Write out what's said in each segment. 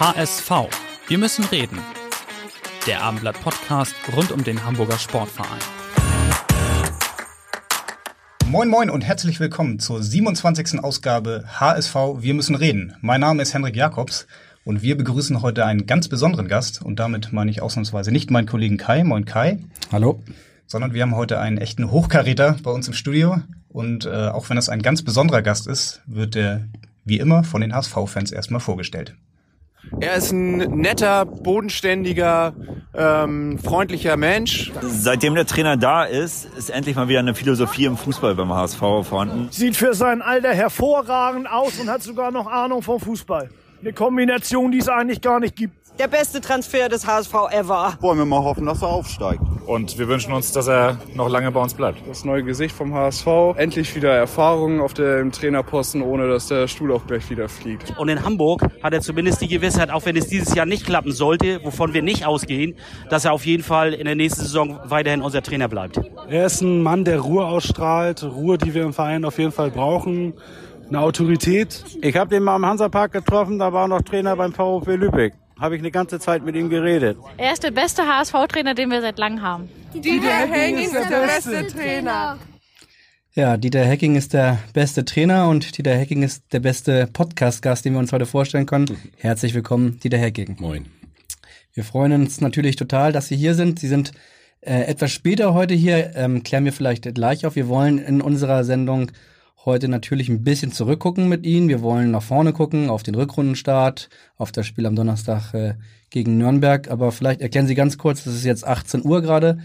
HSV. Wir müssen reden. Der Abendblatt Podcast rund um den Hamburger Sportverein. Moin Moin und herzlich willkommen zur 27. Ausgabe HSV Wir müssen reden. Mein Name ist Henrik Jakobs und wir begrüßen heute einen ganz besonderen Gast und damit meine ich ausnahmsweise nicht meinen Kollegen Kai. Moin Kai. Hallo. Sondern wir haben heute einen echten Hochkaräter bei uns im Studio und äh, auch wenn das ein ganz besonderer Gast ist, wird er wie immer von den HSV-Fans erstmal vorgestellt. Er ist ein netter, bodenständiger, ähm, freundlicher Mensch. Seitdem der Trainer da ist, ist endlich mal wieder eine Philosophie im Fußball beim HSV vorhanden. Sieht für sein Alter hervorragend aus und hat sogar noch Ahnung vom Fußball. Eine Kombination, die es eigentlich gar nicht gibt. Der beste Transfer des HSV ever. Wollen wir mal hoffen, dass er aufsteigt. Und wir wünschen uns, dass er noch lange bei uns bleibt. Das neue Gesicht vom HSV. Endlich wieder Erfahrung auf dem Trainerposten, ohne dass der Stuhl auch gleich wieder fliegt. Und in Hamburg hat er zumindest die Gewissheit, auch wenn es dieses Jahr nicht klappen sollte, wovon wir nicht ausgehen, dass er auf jeden Fall in der nächsten Saison weiterhin unser Trainer bleibt. Er ist ein Mann, der Ruhe ausstrahlt. Ruhe, die wir im Verein auf jeden Fall brauchen. Eine Autorität. Ich habe den mal im Hansapark getroffen, da war noch Trainer beim VfB Lübeck habe ich eine ganze Zeit mit ihm geredet. Er ist der beste HSV-Trainer, den wir seit langem haben. Dieter Hecking ist der beste Trainer. Ja, Dieter Hecking ist der beste Trainer und Dieter Hecking ist der beste Podcast-Gast, den wir uns heute vorstellen können. Herzlich willkommen, Dieter Hecking. Moin. Wir freuen uns natürlich total, dass Sie hier sind. Sie sind äh, etwas später heute hier, ähm, klären wir vielleicht gleich auf. Wir wollen in unserer Sendung heute natürlich ein bisschen zurückgucken mit Ihnen. Wir wollen nach vorne gucken, auf den Rückrundenstart, auf das Spiel am Donnerstag äh, gegen Nürnberg. Aber vielleicht erklären Sie ganz kurz, das ist jetzt 18 Uhr gerade,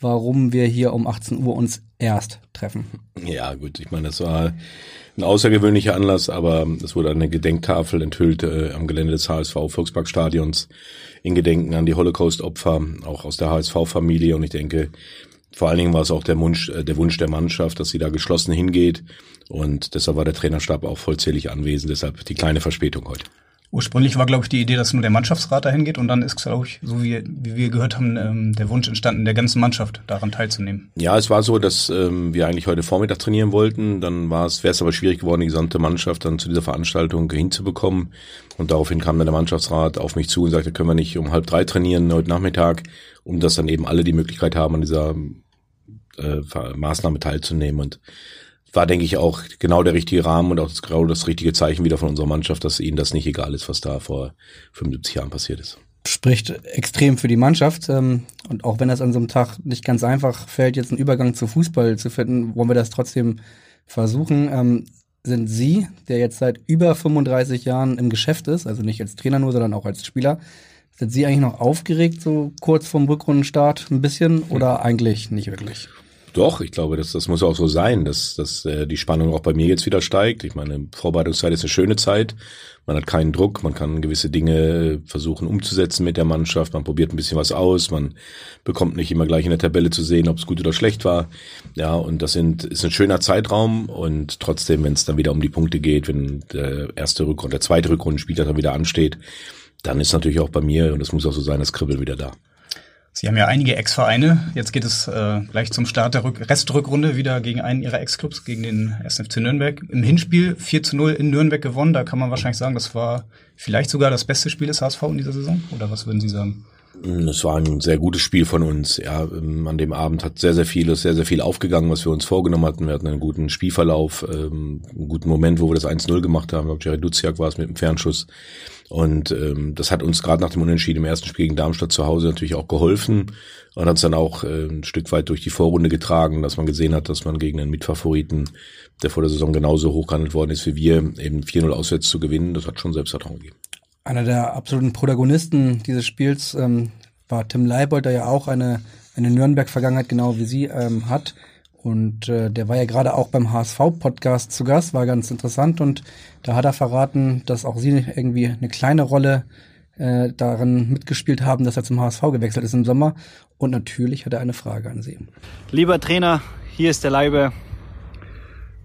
warum wir hier um 18 Uhr uns erst treffen. Ja, gut, ich meine, das war ein außergewöhnlicher Anlass, aber es wurde eine Gedenktafel enthüllt äh, am Gelände des HSV Volksparkstadions in Gedenken an die Holocaust-Opfer, auch aus der HSV-Familie. Und ich denke, vor allen Dingen war es auch der Wunsch, äh, der Wunsch der Mannschaft, dass sie da geschlossen hingeht. Und deshalb war der Trainerstab auch vollzählig anwesend. Deshalb die kleine Verspätung heute. Ursprünglich war, glaube ich, die Idee, dass nur der Mannschaftsrat dahin geht und dann ist, glaube ich, so wie, wie wir gehört haben, ähm, der Wunsch entstanden, der ganzen Mannschaft daran teilzunehmen. Ja, es war so, dass ähm, wir eigentlich heute Vormittag trainieren wollten. Dann war es, wäre es aber schwierig geworden, die gesamte Mannschaft dann zu dieser Veranstaltung hinzubekommen. Und daraufhin kam dann der Mannschaftsrat auf mich zu und sagte, können wir nicht um halb drei trainieren heute Nachmittag, um dass dann eben alle die Möglichkeit haben, an dieser äh, Maßnahme teilzunehmen. Und war, denke ich, auch genau der richtige Rahmen und auch das, genau das richtige Zeichen wieder von unserer Mannschaft, dass ihnen das nicht egal ist, was da vor 75 Jahren passiert ist. Spricht extrem für die Mannschaft. Ähm, und auch wenn das an so einem Tag nicht ganz einfach fällt, jetzt einen Übergang zu Fußball zu finden, wollen wir das trotzdem versuchen. Ähm, sind Sie, der jetzt seit über 35 Jahren im Geschäft ist, also nicht als Trainer nur, sondern auch als Spieler, sind Sie eigentlich noch aufgeregt, so kurz vorm Rückrundenstart ein bisschen oder eigentlich nicht wirklich? Doch, ich glaube, das, das muss auch so sein, dass, dass äh, die Spannung auch bei mir jetzt wieder steigt. Ich meine, Vorbereitungszeit ist eine schöne Zeit. Man hat keinen Druck, man kann gewisse Dinge versuchen umzusetzen mit der Mannschaft, man probiert ein bisschen was aus, man bekommt nicht immer gleich in der Tabelle zu sehen, ob es gut oder schlecht war. Ja, und das sind, ist ein schöner Zeitraum und trotzdem, wenn es dann wieder um die Punkte geht, wenn der erste Rückrunde, der zweite Rückrundenspieler dann wieder ansteht, dann ist natürlich auch bei mir, und das muss auch so sein, das Kribbeln wieder da. Sie haben ja einige Ex-Vereine. Jetzt geht es äh, gleich zum Start der Rück Restrückrunde wieder gegen einen Ihrer Ex-Clubs, gegen den SFC Nürnberg. Im Hinspiel 4 zu 0 in Nürnberg gewonnen. Da kann man wahrscheinlich sagen, das war vielleicht sogar das beste Spiel des HSV in dieser Saison. Oder was würden Sie sagen? Es war ein sehr gutes Spiel von uns. Ja, ähm, an dem Abend hat sehr, sehr viel, sehr, sehr viel aufgegangen, was wir uns vorgenommen hatten. Wir hatten einen guten Spielverlauf, ähm, einen guten Moment, wo wir das 1-0 gemacht haben. Ich glaube, Jerry Duziak war es mit dem Fernschuss. Und ähm, das hat uns gerade nach dem Unentschieden im ersten Spiel gegen Darmstadt zu Hause natürlich auch geholfen und hat uns dann auch äh, ein Stück weit durch die Vorrunde getragen, dass man gesehen hat, dass man gegen einen Mitfavoriten, der vor der Saison genauso hochgehandelt worden ist wie wir, eben 4-0 auswärts zu gewinnen. Das hat schon Selbstvertrauen gegeben. Einer der absoluten Protagonisten dieses Spiels ähm, war Tim Leibold, der ja auch eine, eine Nürnberg-Vergangenheit genau wie Sie ähm, hat. Und äh, der war ja gerade auch beim HSV-Podcast zu Gast, war ganz interessant. Und da hat er verraten, dass auch sie irgendwie eine kleine Rolle äh, darin mitgespielt haben, dass er zum HSV gewechselt ist im Sommer. Und natürlich hat er eine Frage an Sie. Lieber Trainer, hier ist der Leibe.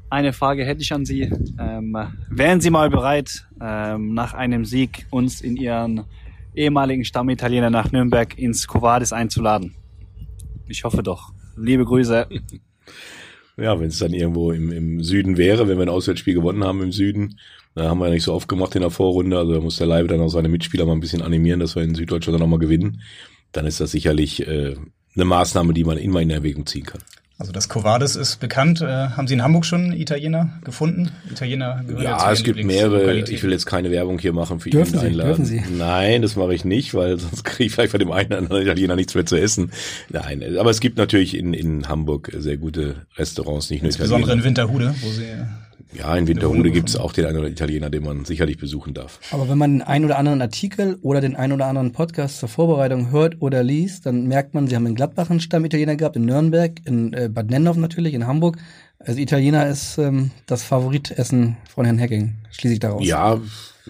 Eine Frage hätte ich an Sie. Ähm, wären Sie mal bereit, ähm, nach einem Sieg uns in Ihren ehemaligen Stammitaliener nach Nürnberg ins Covadis einzuladen? Ich hoffe doch. Liebe Grüße. Ja, wenn es dann irgendwo im, im Süden wäre, wenn wir ein Auswärtsspiel gewonnen haben im Süden, da haben wir ja nicht so oft gemacht in der Vorrunde, also da muss der Leibe dann auch seine Mitspieler mal ein bisschen animieren, dass wir in Süddeutschland dann auch mal gewinnen. Dann ist das sicherlich äh, eine Maßnahme, die man immer in Erwägung ziehen kann. Also das Covades ist bekannt. Äh, haben Sie in Hamburg schon Italiener gefunden? Italiener gehören Ja, es gibt mehrere. Ich will jetzt keine Werbung hier machen für dürfen Sie, dürfen Sie? Nein, das mache ich nicht, weil sonst kriege ich vielleicht von dem einen oder anderen Italiener nichts mehr zu essen. Nein, aber es gibt natürlich in, in Hamburg sehr gute Restaurants, nicht nur Insbesondere Italiener. in Winterhude, wo Sie ja, in Winterhude gibt es auch den einen oder Italiener, den man sicherlich besuchen darf. Aber wenn man den einen oder anderen Artikel oder den einen oder anderen Podcast zur Vorbereitung hört oder liest, dann merkt man, sie haben in Gladbach einen Stammitaliener gehabt, in Nürnberg, in äh, Bad Nennhoff natürlich, in Hamburg. Also Italiener ist ähm, das Favoritessen von Herrn Hecking, schließe ich daraus. Ja,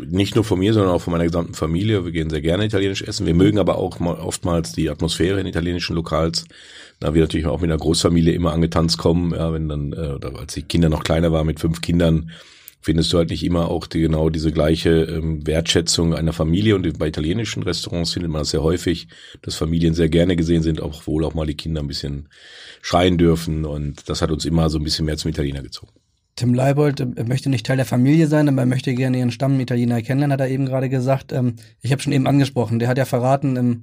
nicht nur von mir, sondern auch von meiner gesamten Familie. Wir gehen sehr gerne italienisch essen. Wir mögen aber auch mal oftmals die Atmosphäre in italienischen Lokals. Da wir natürlich auch mit einer Großfamilie immer angetanzt kommen, ja, wenn dann, äh, oder als die Kinder noch kleiner waren, mit fünf Kindern, findest du halt nicht immer auch die, genau diese gleiche ähm, Wertschätzung einer Familie. Und bei italienischen Restaurants findet man das sehr häufig, dass Familien sehr gerne gesehen sind, auch wohl auch mal die Kinder ein bisschen schreien dürfen. Und das hat uns immer so ein bisschen mehr zum Italiener gezogen. Tim Leibold äh, möchte nicht Teil der Familie sein, aber er möchte gerne ihren Stammitaliener kennenlernen, hat er eben gerade gesagt. Ähm, ich habe schon eben angesprochen, der hat ja verraten im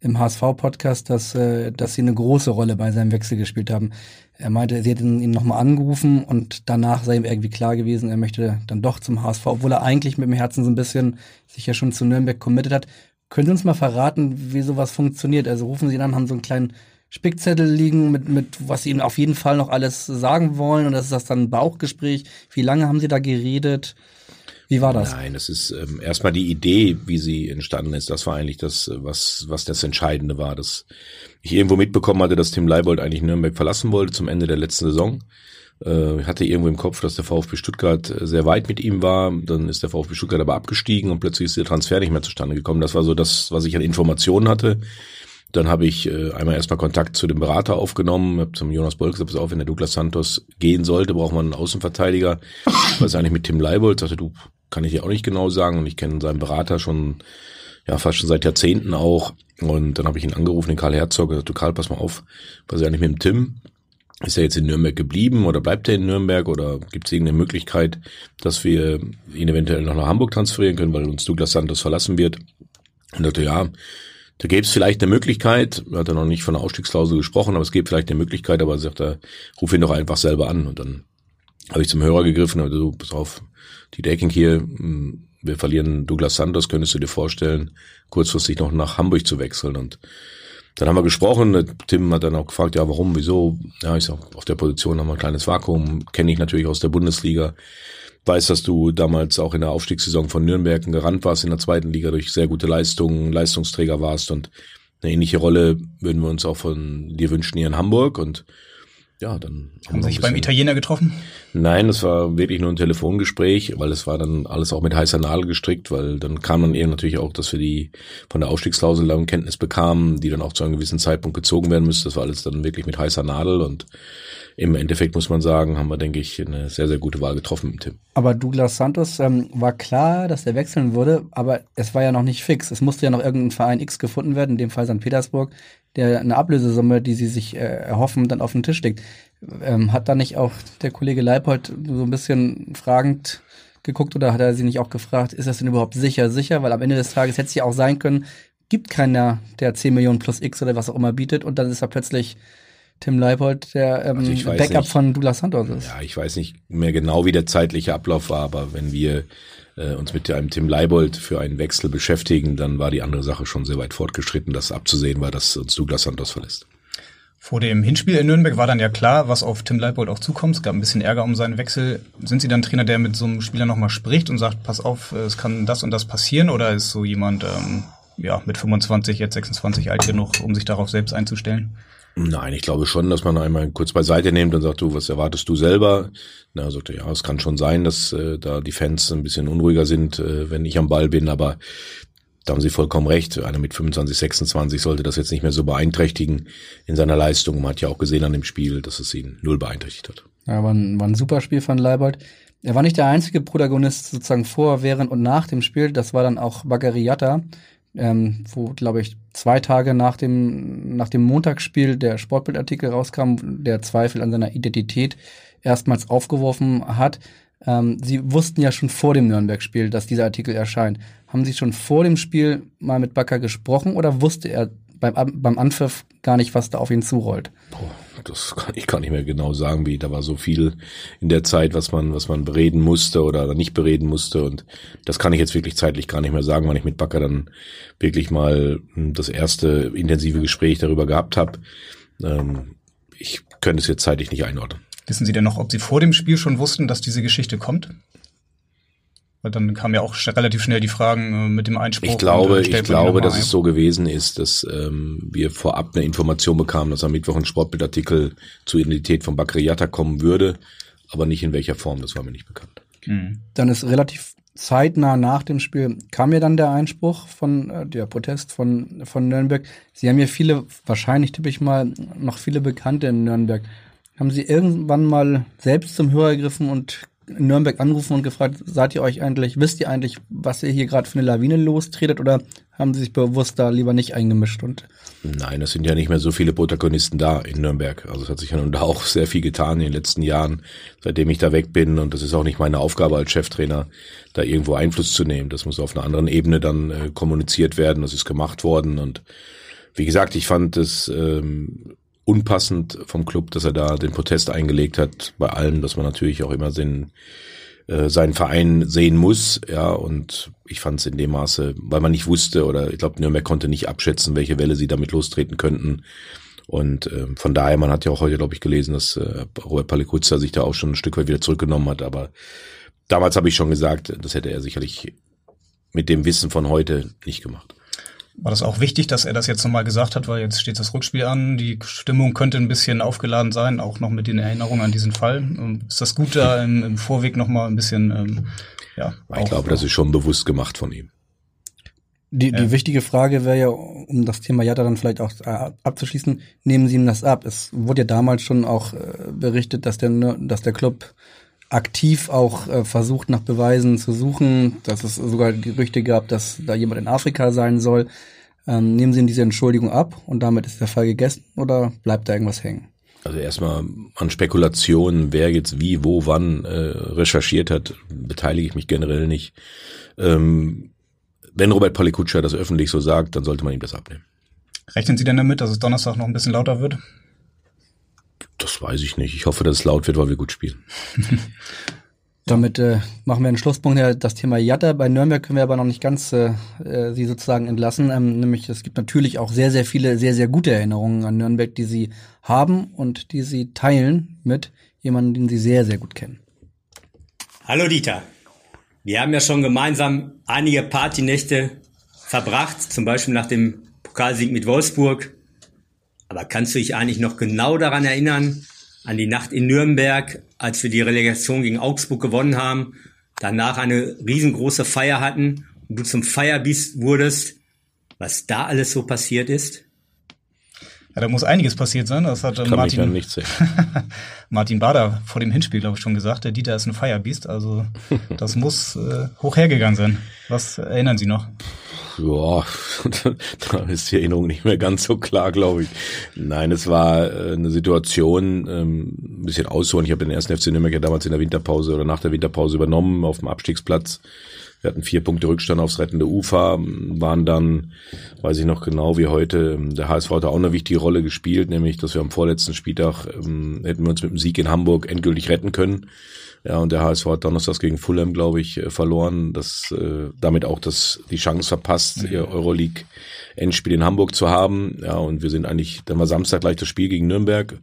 im HSV-Podcast, dass, äh, dass sie eine große Rolle bei seinem Wechsel gespielt haben. Er meinte, sie hätten ihn nochmal angerufen und danach sei ihm irgendwie klar gewesen, er möchte dann doch zum HSV, obwohl er eigentlich mit dem Herzen so ein bisschen sich ja schon zu Nürnberg committed hat. Können Sie uns mal verraten, wie sowas funktioniert? Also rufen Sie dann, haben so einen kleinen Spickzettel liegen, mit, mit was Sie ihm auf jeden Fall noch alles sagen wollen und das ist das dann ein Bauchgespräch. Wie lange haben Sie da geredet? Wie war das? Nein, es ist ähm, erstmal die Idee, wie sie entstanden ist. Das war eigentlich das, was, was das Entscheidende war. Dass ich irgendwo mitbekommen hatte, dass Tim Leibold eigentlich Nürnberg verlassen wollte zum Ende der letzten Saison. Äh, hatte irgendwo im Kopf, dass der VfB Stuttgart sehr weit mit ihm war. Dann ist der VfB Stuttgart aber abgestiegen und plötzlich ist der Transfer nicht mehr zustande gekommen. Das war so das, was ich an Informationen hatte. Dann habe ich äh, einmal erstmal Kontakt zu dem Berater aufgenommen, habe zum Jonas Bolk gesagt, pass auf, wenn der Douglas Santos gehen sollte, braucht man einen Außenverteidiger. Was eigentlich mit Tim Leibold? Sagte, du, kann ich dir auch nicht genau sagen. Und ich kenne seinen Berater schon, ja, fast schon seit Jahrzehnten auch. Und dann habe ich ihn angerufen, den Karl Herzog, gesagt, du Karl, pass mal auf, was ist eigentlich mit dem Tim? Ist er jetzt in Nürnberg geblieben oder bleibt er in Nürnberg oder gibt es irgendeine Möglichkeit, dass wir ihn eventuell noch nach Hamburg transferieren können, weil uns Douglas Santos verlassen wird? Und dachte, ja, da gäbe es vielleicht eine Möglichkeit, hat er noch nicht von der Ausstiegsklausel gesprochen, aber es gibt vielleicht eine Möglichkeit, aber er sagt er, ruf ihn doch einfach selber an. Und dann habe ich zum Hörer gegriffen, also du, pass auf, die Decking hier, hm, wir verlieren Douglas Santos, könntest du dir vorstellen, kurzfristig noch nach Hamburg zu wechseln. Und dann haben wir gesprochen, Tim hat dann auch gefragt, ja, warum, wieso? Ja, ich sag, auf der Position haben wir ein kleines Vakuum, kenne ich natürlich aus der Bundesliga. Weiß, dass du damals auch in der Aufstiegssaison von Nürnberg gerannt warst in der zweiten Liga durch sehr gute Leistungen, Leistungsträger warst und eine ähnliche Rolle würden wir uns auch von dir wünschen hier in Hamburg. Und ja, dann haben Sie sich beim Italiener getroffen? Nein, das war wirklich nur ein Telefongespräch, weil es war dann alles auch mit heißer Nadel gestrickt, weil dann kam dann eben natürlich auch, dass wir die von der Ausstiegsklausel in Kenntnis bekamen, die dann auch zu einem gewissen Zeitpunkt gezogen werden müsste. Das war alles dann wirklich mit heißer Nadel und im Endeffekt muss man sagen, haben wir, denke ich, eine sehr, sehr gute Wahl getroffen mit Tim. Aber Douglas Santos ähm, war klar, dass er wechseln würde, aber es war ja noch nicht fix. Es musste ja noch irgendein Verein X gefunden werden, in dem Fall St. Petersburg, der eine Ablösesumme, die sie sich äh, erhoffen, dann auf den Tisch legt. Ähm, hat da nicht auch der Kollege Leipold so ein bisschen fragend geguckt oder hat er sie nicht auch gefragt, ist das denn überhaupt sicher, sicher? Weil am Ende des Tages hätte es ja auch sein können, gibt keiner, der 10 Millionen plus X oder was auch immer bietet und dann ist er plötzlich Tim Leipold der ähm, also Backup nicht, von Douglas Santos ist. Ja, ich weiß nicht mehr genau, wie der zeitliche Ablauf war, aber wenn wir äh, uns mit einem Tim Leibold für einen Wechsel beschäftigen, dann war die andere Sache schon sehr weit fortgeschritten, dass abzusehen war, dass uns Douglas Santos verlässt. Vor dem Hinspiel in Nürnberg war dann ja klar, was auf Tim Leibold auch zukommt. Es gab ein bisschen Ärger um seinen Wechsel. Sind Sie dann Trainer, der mit so einem Spieler nochmal spricht und sagt, pass auf, es kann das und das passieren? Oder ist so jemand ähm, ja mit 25, jetzt 26 alt genug, um sich darauf selbst einzustellen? Nein, ich glaube schon, dass man einmal kurz beiseite nimmt und sagt, du, was erwartest du selber? Na, sagte, ja, es kann schon sein, dass äh, da die Fans ein bisschen unruhiger sind, äh, wenn ich am Ball bin, aber da haben Sie vollkommen recht. Einer mit 25, 26 sollte das jetzt nicht mehr so beeinträchtigen in seiner Leistung. Man hat ja auch gesehen an dem Spiel, dass es ihn null beeinträchtigt hat. Ja, war ein, war ein super Spiel von Leibold. Er war nicht der einzige Protagonist sozusagen vor, während und nach dem Spiel. Das war dann auch Bagariata, ähm, wo, glaube ich, zwei Tage nach dem, nach dem Montagsspiel der Sportbildartikel rauskam, der Zweifel an seiner Identität erstmals aufgeworfen hat. Ähm, Sie wussten ja schon vor dem Nürnberg-Spiel, dass dieser Artikel erscheint. Haben Sie schon vor dem Spiel mal mit Bakker gesprochen oder wusste er beim, beim Anpfiff gar nicht, was da auf ihn zurollt? Boah, das kann ich gar nicht mehr genau sagen, wie da war so viel in der Zeit, was man, was man bereden musste oder nicht bereden musste und das kann ich jetzt wirklich zeitlich gar nicht mehr sagen, weil ich mit Bakker dann wirklich mal hm, das erste intensive Gespräch darüber gehabt habe. Ähm, ich könnte es jetzt zeitlich nicht einordnen. Wissen Sie denn noch, ob Sie vor dem Spiel schon wussten, dass diese Geschichte kommt? Weil dann kam ja auch relativ schnell die Fragen äh, mit dem Einspruch. Ich glaube, ich glaube, dass ein. es so gewesen ist, dass ähm, wir vorab eine Information bekamen, dass am Mittwoch ein Sportbildartikel zur Identität von Bakriata kommen würde, aber nicht in welcher Form, das war mir nicht bekannt. Mhm. Dann ist relativ zeitnah nach dem Spiel kam ja dann der Einspruch von äh, der Protest von von Nürnberg. Sie haben ja viele, wahrscheinlich tippe ich mal, noch viele Bekannte in Nürnberg. Haben Sie irgendwann mal selbst zum Hörer gegriffen und Nürnberg angerufen und gefragt, seid ihr euch eigentlich, wisst ihr eigentlich, was ihr hier gerade für eine Lawine lostretet oder haben sie sich bewusst da lieber nicht eingemischt und Nein, es sind ja nicht mehr so viele Protagonisten da in Nürnberg. Also es hat sich ja nun da auch sehr viel getan in den letzten Jahren, seitdem ich da weg bin. Und das ist auch nicht meine Aufgabe als Cheftrainer, da irgendwo Einfluss zu nehmen. Das muss auf einer anderen Ebene dann äh, kommuniziert werden. Das ist gemacht worden. Und wie gesagt, ich fand es ähm, unpassend vom Club, dass er da den Protest eingelegt hat, bei allem, dass man natürlich auch immer den, äh, seinen Verein sehen muss, ja, und ich fand es in dem Maße, weil man nicht wusste oder ich glaube, Nürnberg konnte nicht abschätzen, welche Welle sie damit lostreten könnten. Und äh, von daher, man hat ja auch heute, glaube ich, gelesen, dass äh, Robert Palikutza sich da auch schon ein Stück weit wieder zurückgenommen hat. Aber damals habe ich schon gesagt, das hätte er sicherlich mit dem Wissen von heute nicht gemacht. War das auch wichtig, dass er das jetzt nochmal gesagt hat, weil jetzt steht das Rückspiel an, die Stimmung könnte ein bisschen aufgeladen sein, auch noch mit den Erinnerungen an diesen Fall. Ähm, ist das gut, da im, im Vorweg nochmal ein bisschen, ähm, ja. Ich glaube, das ist schon bewusst gemacht von ihm. Die, die ja. wichtige Frage wäre ja, um das Thema Jatta dann vielleicht auch äh, abzuschließen, nehmen Sie ihm das ab? Es wurde ja damals schon auch äh, berichtet, dass der, dass der Club aktiv auch äh, versucht, nach Beweisen zu suchen, dass es sogar Gerüchte gab, dass da jemand in Afrika sein soll. Ähm, nehmen Sie ihm diese Entschuldigung ab und damit ist der Fall gegessen oder bleibt da irgendwas hängen? Also erstmal an Spekulationen, wer jetzt wie, wo, wann äh, recherchiert hat, beteilige ich mich generell nicht. Ähm, wenn Robert Palikutscher das öffentlich so sagt, dann sollte man ihm das abnehmen. Rechnen Sie denn damit, dass es Donnerstag noch ein bisschen lauter wird? Das weiß ich nicht. Ich hoffe, dass es laut wird, weil wir gut spielen. Damit äh, machen wir einen Schlusspunkt. Ja, das Thema Jatta bei Nürnberg können wir aber noch nicht ganz äh, äh, sie sozusagen entlassen. Ähm, nämlich es gibt natürlich auch sehr, sehr viele, sehr, sehr gute Erinnerungen an Nürnberg, die sie haben und die sie teilen mit jemandem, den sie sehr, sehr gut kennen. Hallo Dieter. Wir haben ja schon gemeinsam einige Partynächte verbracht, zum Beispiel nach dem Pokalsieg mit Wolfsburg aber kannst du dich eigentlich noch genau daran erinnern, an die Nacht in Nürnberg, als wir die Relegation gegen Augsburg gewonnen haben, danach eine riesengroße Feier hatten und du zum Feierbiest wurdest, was da alles so passiert ist? Ja, da muss einiges passiert sein. Das hat Kann Martin. Martin Bader vor dem Hinspiel, glaube ich, schon gesagt. Der Dieter ist ein Feierbiest. Also das muss äh, hoch hergegangen sein. Was erinnern Sie noch? Ja, da ist die Erinnerung nicht mehr ganz so klar, glaube ich. Nein, es war äh, eine Situation, ähm, ein bisschen ausholen. Ich habe den ersten FC Nürnberg ja damals in der Winterpause oder nach der Winterpause übernommen auf dem Abstiegsplatz. Wir hatten vier Punkte Rückstand aufs rettende Ufer, waren dann, weiß ich noch genau wie heute, der HSV hat auch eine wichtige Rolle gespielt, nämlich, dass wir am vorletzten Spieltag ähm, hätten wir uns mit dem Sieg in Hamburg endgültig retten können. Ja, und der HSV hat Donnerstags gegen Fulham, glaube ich, äh, verloren. Das äh, damit auch das die Chance verpasst, mhm. ihr Euroleague Endspiel in Hamburg zu haben. Ja, und wir sind eigentlich, dann war Samstag gleich das Spiel gegen Nürnberg.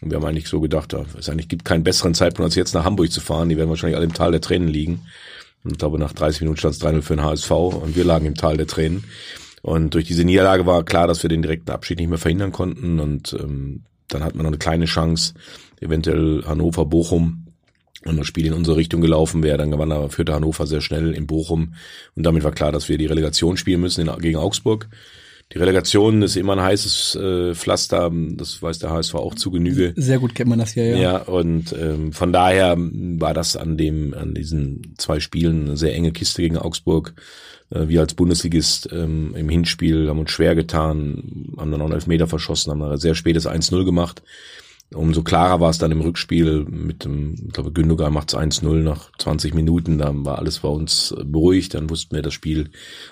Und wir haben eigentlich so gedacht, ja, es eigentlich gibt keinen besseren Zeitpunkt, als jetzt nach Hamburg zu fahren. Die werden wahrscheinlich alle im Tal der Tränen liegen. Und ich glaube, nach 30 Minuten stand es 3-0 für den HSV und wir lagen im Tal der Tränen. Und durch diese Niederlage war klar, dass wir den direkten Abschied nicht mehr verhindern konnten. Und ähm, dann hat man noch eine kleine Chance, eventuell Hannover, Bochum. Und das Spiel in unsere Richtung gelaufen wäre, dann gewann aber führte Hannover sehr schnell in Bochum. Und damit war klar, dass wir die Relegation spielen müssen in, gegen Augsburg. Die Relegation ist immer ein heißes äh, Pflaster, das weiß der HSV auch zu Genüge. Sehr gut kennt man das ja, ja. Ja, und ähm, von daher war das an dem, an diesen zwei Spielen eine sehr enge Kiste gegen Augsburg. Äh, wir als Bundesligist ähm, im Hinspiel haben uns schwer getan, haben dann auch einen Elfmeter verschossen, haben ein sehr spätes 1-0 gemacht. Umso klarer war es dann im Rückspiel mit dem, ich glaube, Gündogan macht es 1-0 nach 20 Minuten, dann war alles bei uns beruhigt, dann wussten wir, das Spiel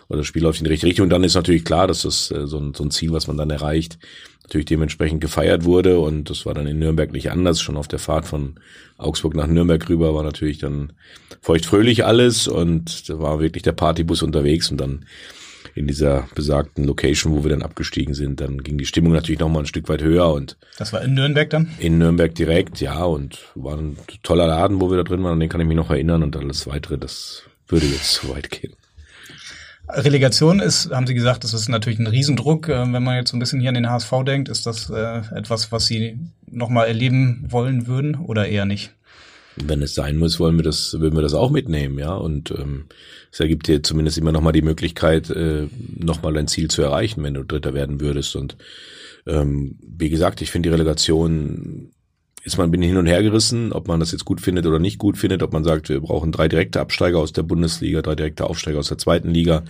oder das Spiel läuft in die richtige Richtung. Und dann ist natürlich klar, dass das äh, so, ein, so ein Ziel, was man dann erreicht, natürlich dementsprechend gefeiert wurde. Und das war dann in Nürnberg nicht anders. Schon auf der Fahrt von Augsburg nach Nürnberg rüber war natürlich dann feuchtfröhlich alles und da war wirklich der Partybus unterwegs und dann in dieser besagten Location, wo wir dann abgestiegen sind, dann ging die Stimmung natürlich noch mal ein Stück weit höher und das war in Nürnberg dann? In Nürnberg direkt, ja, und war ein toller Laden, wo wir da drin waren, an den kann ich mich noch erinnern und alles weitere, das würde jetzt zu weit gehen. Relegation ist, haben Sie gesagt, das ist natürlich ein Riesendruck. Äh, wenn man jetzt so ein bisschen hier an den HSV denkt, ist das äh, etwas, was Sie nochmal erleben wollen würden oder eher nicht? Wenn es sein muss, wollen wir das, würden wir das auch mitnehmen, ja. Und ähm, es ergibt dir zumindest immer noch mal die Möglichkeit, äh, noch mal dein Ziel zu erreichen, wenn du Dritter werden würdest. Und ähm, wie gesagt, ich finde die Relegation ist man bin hin und her gerissen, ob man das jetzt gut findet oder nicht gut findet, ob man sagt, wir brauchen drei direkte Absteiger aus der Bundesliga, drei direkte Aufsteiger aus der zweiten Liga.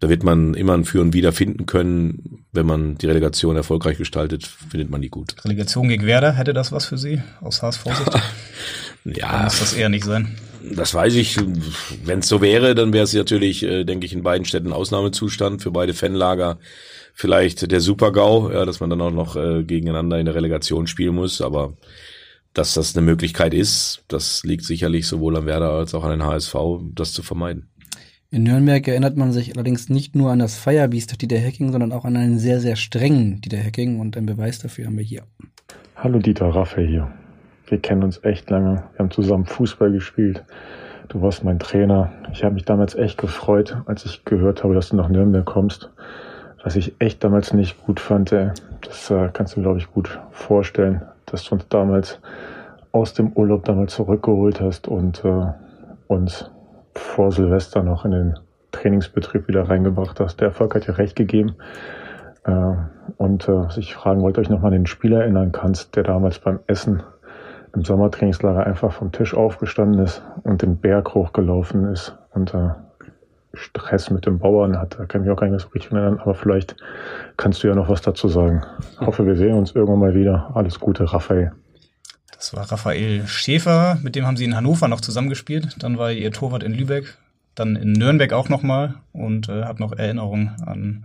Da wird man immer ein Für und Wider finden können. Wenn man die Relegation erfolgreich gestaltet, findet man die gut. Relegation gegen Werder, hätte das was für Sie aus HSV-Sicht? ja. Dann muss das eher nicht sein. Das weiß ich. Wenn es so wäre, dann wäre es natürlich, äh, denke ich, in beiden Städten Ausnahmezustand für beide Fanlager. Vielleicht der Super-GAU, ja, dass man dann auch noch äh, gegeneinander in der Relegation spielen muss. Aber dass das eine Möglichkeit ist, das liegt sicherlich sowohl an Werder als auch an den HSV, das zu vermeiden. In Nürnberg erinnert man sich allerdings nicht nur an das Firebeast Dieter Hacking, sondern auch an einen sehr, sehr strengen Dieter Hacking und einen Beweis dafür haben wir hier. Hallo Dieter, Raphael hier. Wir kennen uns echt lange. Wir haben zusammen Fußball gespielt. Du warst mein Trainer. Ich habe mich damals echt gefreut, als ich gehört habe, dass du nach Nürnberg kommst. Was ich echt damals nicht gut fand, ey, das äh, kannst du, glaube ich, gut vorstellen, dass du uns damals aus dem Urlaub damals zurückgeholt hast und äh, uns vor Silvester noch in den Trainingsbetrieb wieder reingebracht hast. Der Erfolg hat dir recht gegeben. Äh, und äh, was ich fragen wollte, euch nochmal an den Spieler erinnern kannst, der damals beim Essen im Sommertrainingslager einfach vom Tisch aufgestanden ist und den Berg hochgelaufen ist und äh, Stress mit dem Bauern hat. Da kann ich mich auch gar nicht so richtig erinnern, aber vielleicht kannst du ja noch was dazu sagen. Ich hoffe, wir sehen uns irgendwann mal wieder. Alles Gute, Raphael. Das war Raphael Schäfer, mit dem haben sie in Hannover noch zusammengespielt. Dann war ihr Torwart in Lübeck, dann in Nürnberg auch nochmal und äh, hat noch Erinnerungen an.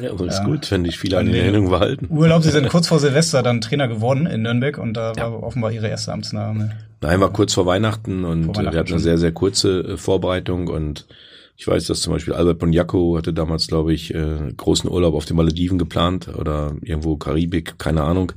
Ja, aber ist äh, gut, wenn ich viele an die Erinnerung behalten. Urlaub, sie sind kurz vor Silvester dann Trainer geworden in Nürnberg und da ja. war offenbar ihre erste Amtsnahme. Nein, war kurz vor Weihnachten und vor Weihnachten wir hatten eine sehr, sehr kurze äh, Vorbereitung und ich weiß, dass zum Beispiel Albert Bonjacco hatte damals, glaube ich, äh, großen Urlaub auf den Malediven geplant oder irgendwo Karibik, keine Ahnung.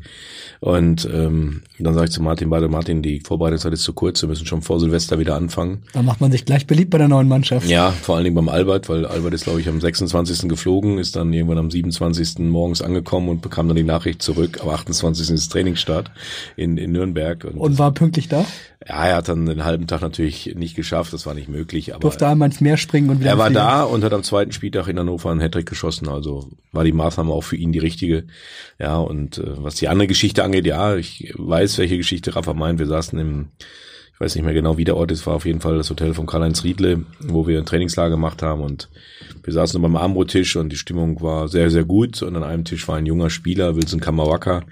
Und ähm, dann sage ich zu Martin, beide Martin, die Vorbereitungszeit ist zu kurz, wir müssen schon vor Silvester wieder anfangen. Da macht man sich gleich beliebt bei der neuen Mannschaft. Ja, vor allen Dingen beim Albert, weil Albert ist, glaube ich, am 26. geflogen, ist dann irgendwann am 27. morgens angekommen und bekam dann die Nachricht zurück. Am 28. ist Trainingsstart in, in Nürnberg. Und, und war pünktlich da? Ja, er hat dann den halben Tag natürlich nicht geschafft, das war nicht möglich. Aber Durfte einmal ins Meer springen und wieder. Er war da und hat am zweiten Spieltag in Hannover einen Hattrick geschossen, also war die Maßnahme auch für ihn die richtige. Ja, und äh, was die andere Geschichte angeht, ja, ich weiß, welche Geschichte Rafa meint. Wir saßen im, ich weiß nicht mehr genau, wie der Ort ist, war auf jeden Fall das Hotel von Karl-Heinz Riedle, wo wir ein Trainingslager gemacht haben und wir saßen beim Armbrottisch und die Stimmung war sehr, sehr gut und an einem Tisch war ein junger Spieler, Wilson Kamawaka,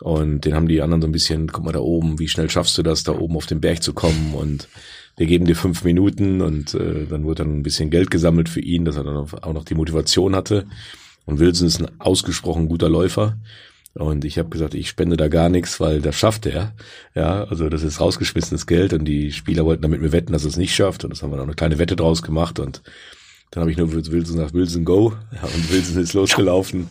und den haben die anderen so ein bisschen, guck mal da oben, wie schnell schaffst du das, da oben auf den Berg zu kommen? Und wir geben dir fünf Minuten und äh, dann wurde dann ein bisschen Geld gesammelt für ihn, dass er dann auch noch die Motivation hatte. Und Wilson ist ein ausgesprochen guter Läufer. Und ich habe gesagt, ich spende da gar nichts, weil das schafft er. Ja, also das ist rausgeschmissenes Geld und die Spieler wollten damit mir wetten, dass er es nicht schafft. Und das haben wir dann eine kleine Wette draus gemacht und Dann habe ich nur Wilson nach Wilson Go ja, und Wilson ist losgelaufen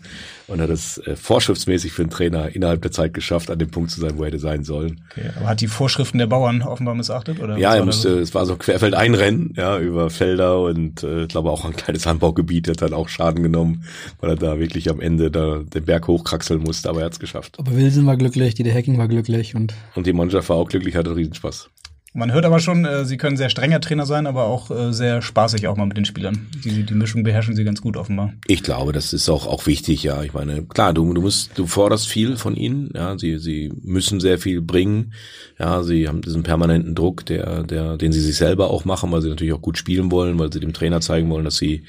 und hat es äh, vorschriftsmäßig für einen Trainer innerhalb der Zeit geschafft, an dem Punkt zu sein, wo er hätte sein sollen. Okay, aber hat die Vorschriften der Bauern offenbar missachtet? Oder ja, er musste, so? es war so Querfeld einrennen, ja, über Felder und äh, ich glaube auch ein kleines Anbaugebiet, hat dann auch Schaden genommen, weil er da wirklich am Ende da den Berg hochkraxeln musste, aber er hat's geschafft. Aber Wilson war glücklich, die der Hacking war glücklich und. Und die Mannschaft war auch glücklich, hatte Riesenspaß. Man hört aber schon, äh, sie können sehr strenger Trainer sein, aber auch äh, sehr spaßig auch mal mit den Spielern. Die, die Mischung beherrschen sie ganz gut offenbar. Ich glaube, das ist auch, auch wichtig, ja. Ich meine, klar, du, du musst, du forderst viel von ihnen, ja. Sie, sie müssen sehr viel bringen. Ja, sie haben diesen permanenten Druck, der, der, den sie sich selber auch machen, weil sie natürlich auch gut spielen wollen, weil sie dem Trainer zeigen wollen, dass sie